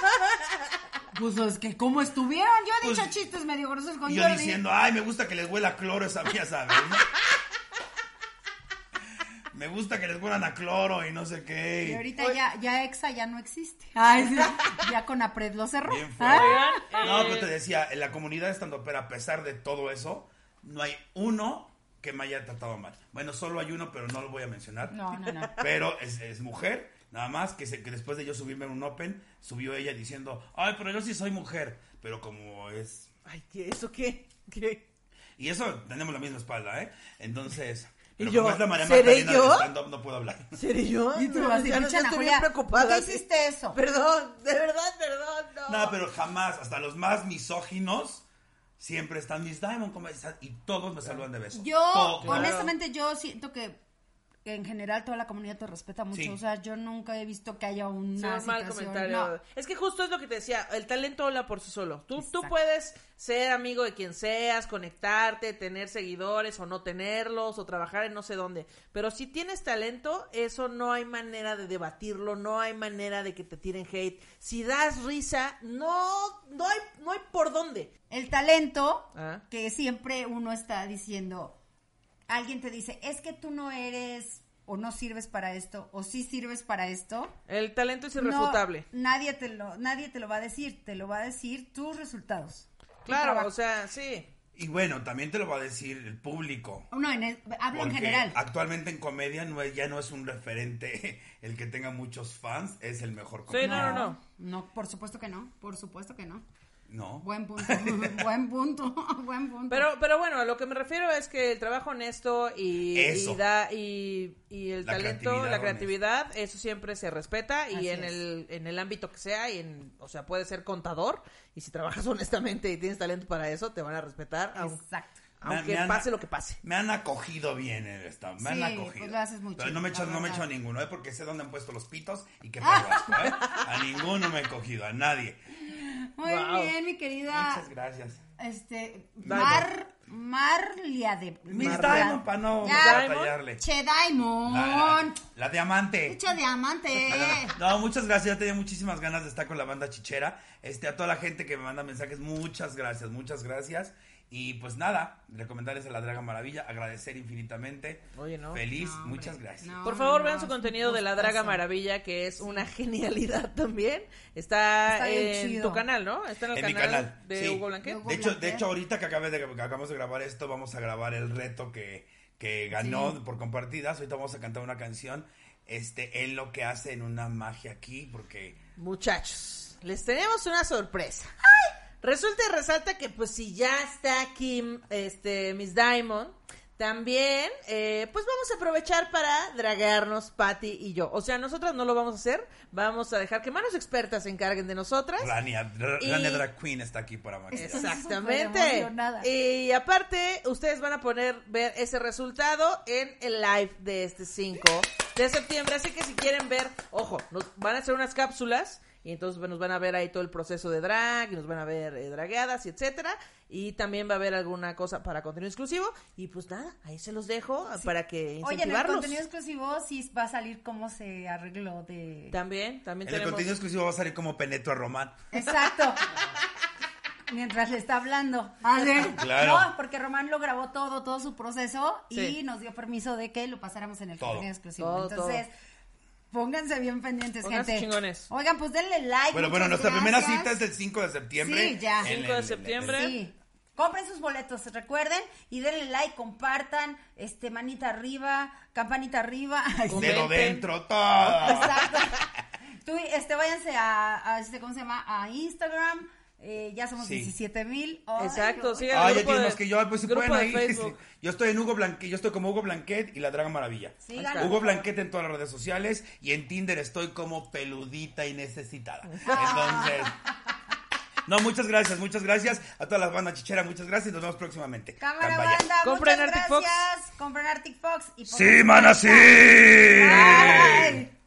Pues es que, ¿cómo estuvieron? Yo he Pues, dicho chistes medio grosos con Y yo Jordi. diciendo, ay, me gusta que les huela a cloro esa mía, ¿sabes? Me gusta que les huelan a cloro y no sé qué. Y ahorita ya, ya EXA ya no existe. Ay, sí, ya con APRED lo cerró. Bien fuerte. Ah, No, eh, pero te decía, en la comunidad estandopera, a pesar de todo eso, no hay uno que me haya tratado mal. Bueno, solo hay uno, pero no lo voy a mencionar. No, no, no. Pero es, es mujer, nada más, que, se- que después de yo subirme en un Open, subió ella diciendo, ay, pero yo sí soy mujer. Pero como es... Ay, ¿qué? ¿Eso qué? ¿Qué? Y eso, tenemos la misma espalda, ¿eh? Entonces... Y Pero yo, como es la María ¿seré yo? no puedo hablar. ¿Serio yo? Y tú así, ya, no- ya estoy bien preocupada. ¿por qué hiciste eso? Perdón, de verdad, perdón, no. No, pero jamás, hasta los más misóginos, siempre están mis Diamond, ¿cómo estás? y todos me saludan de beso. Yo, Todos. honestamente, yo siento que en general toda la comunidad te respeta mucho. Sí. O sea, yo nunca he visto que haya Sí, una un mal comentario. no. Es que justo es lo que te decía, el talento habla por sí solo. Tú, tú puedes ser amigo de quien seas, conectarte, tener seguidores o no tenerlos, o trabajar en no sé dónde. Pero si tienes talento, eso no hay manera de debatirlo, no hay manera de que te tiren hate. Si das risa, no, no hay, no hay por dónde. El talento, Ah. que siempre uno está diciendo, alguien te dice, es que tú no eres o no sirves para esto, o sí sirves para esto. El talento es no, irrefutable. nadie, te lo, nadie te lo va a decir, te lo va a decir tus resultados. claro, o sea, sí. Y bueno, también te lo va a decir el público. No, en el- hablo en general. actualmente en comedia no es- ya no es un referente el que tenga muchos fans, es el mejor Sí, comediante. no, no, no. No, por supuesto que no, por supuesto que no. No. Buen punto, buen punto, buen punto. Pero, pero bueno, a lo que me refiero es que el trabajo honesto y, Eso. y, da, y, y el La talento, creatividad la creatividad, eso siempre se respeta y Así en es. el, en el ámbito que sea, y en, o sea, puedes ser contador y si trabajas honestamente y tienes talento para eso, te van a respetar, Exacto. Aunque han- pase lo que pase. Me han acogido bien en el stand, me Sí, han acogido. pues lo haces muy Pero chido, no me echo, no me echo a ninguno, ¿eh? Porque sé dónde han puesto los pitos y qué asco, ¿eh? A ninguno me he cogido, a nadie. Muy Wow. bien, mi querida. Muchas gracias. Este, Diamond. Mar, Marlia de. Miss Marlia. Diamond, para no Ya. batallarle. Che La, la- Diamond. la diamante. Che diamante. No, muchas gracias. Yo tenía muchísimas ganas de estar con la banda chichera. Este, a toda la gente que me manda mensajes, muchas gracias, muchas gracias. Y pues nada, recomendarles a la Draga Maravilla, agradecer infinitamente. Oye, no. Feliz, No, muchas gracias. no. Por favor, no, vean su contenido de La Draga. Maravilla, que es una genialidad también. Está, en chido. tu canal, ¿no? Está en el En mi canal, canal, de sí. Hugo Blanquet. De Hugo De hecho, de hecho, ahorita que, acabé de, que acabamos de grabar esto, vamos a grabar el reto que, que ganó Sí. por compartidas. Ahorita vamos a cantar una canción. Este, en lo que hace en una magia aquí, porque Muchachos, les tenemos una sorpresa. Resulta y resalta que pues si ya está aquí este Miss Diamond, También, eh, pues vamos a aprovechar para draguearnos, Patty y yo. O sea, nosotras no lo vamos a hacer. Vamos a dejar que manos expertas se encarguen de nosotras. Rania, Y- Rania Drag Queen está aquí para maquillar. Exactamente. Y aparte, ustedes van a poder ver ese resultado en el live de este 5 de septiembre. Así que si quieren ver, ojo, nos van a hacer unas cápsulas y entonces pues, nos van a ver ahí todo el proceso de drag y nos van a ver eh, dragueadas y etcétera. Y también va a haber alguna cosa para contenido exclusivo. Y pues nada, ahí se los dejo para que Oye, en el incentivarlos. contenido exclusivo sí va a salir cómo se arregló de... También, también En el contenido exclusivo va a salir como penetro a Román. Exacto. Mientras le está hablando. Ale. Claro. No, porque Román lo grabó todo, todo su proceso y nos dio permiso de que lo pasáramos en el Todo. contenido exclusivo. Todo, Entonces, pónganse bien pendientes, Pónganse gente. chingones. Oigan, pues denle like. Bueno, bueno, nuestra primera cita es el 5 de septiembre. Sí, ya. En 5 el- de septiembre. Sí. Compren sus boletos, recuerden, y denle like, compartan, este, manita arriba, campanita arriba. Dedo dentro, todo. Exacto. Tú, este, váyanse a, a, este, ¿cómo se llama? A Instagram. Eh, ya somos Sí. 17 mil. Exacto, sí. Ay, ya más que yo, pues si pueden de ahí. Yo estoy en Hugo Blanquet, yo estoy como Hugo Blanquet y la Draga Maravilla. Síganlo. Hugo Blanquet en todas las redes sociales y en Tinder estoy como peludita y necesitada. Ah. Entonces, no, muchas gracias, muchas gracias a todas las bandas chicheras, muchas gracias y nos vemos próximamente. Cámara banda, Compren muchas Arctic Fox. gracias. Compren Arctic Fox. Y Sí, mana, sí. Bye.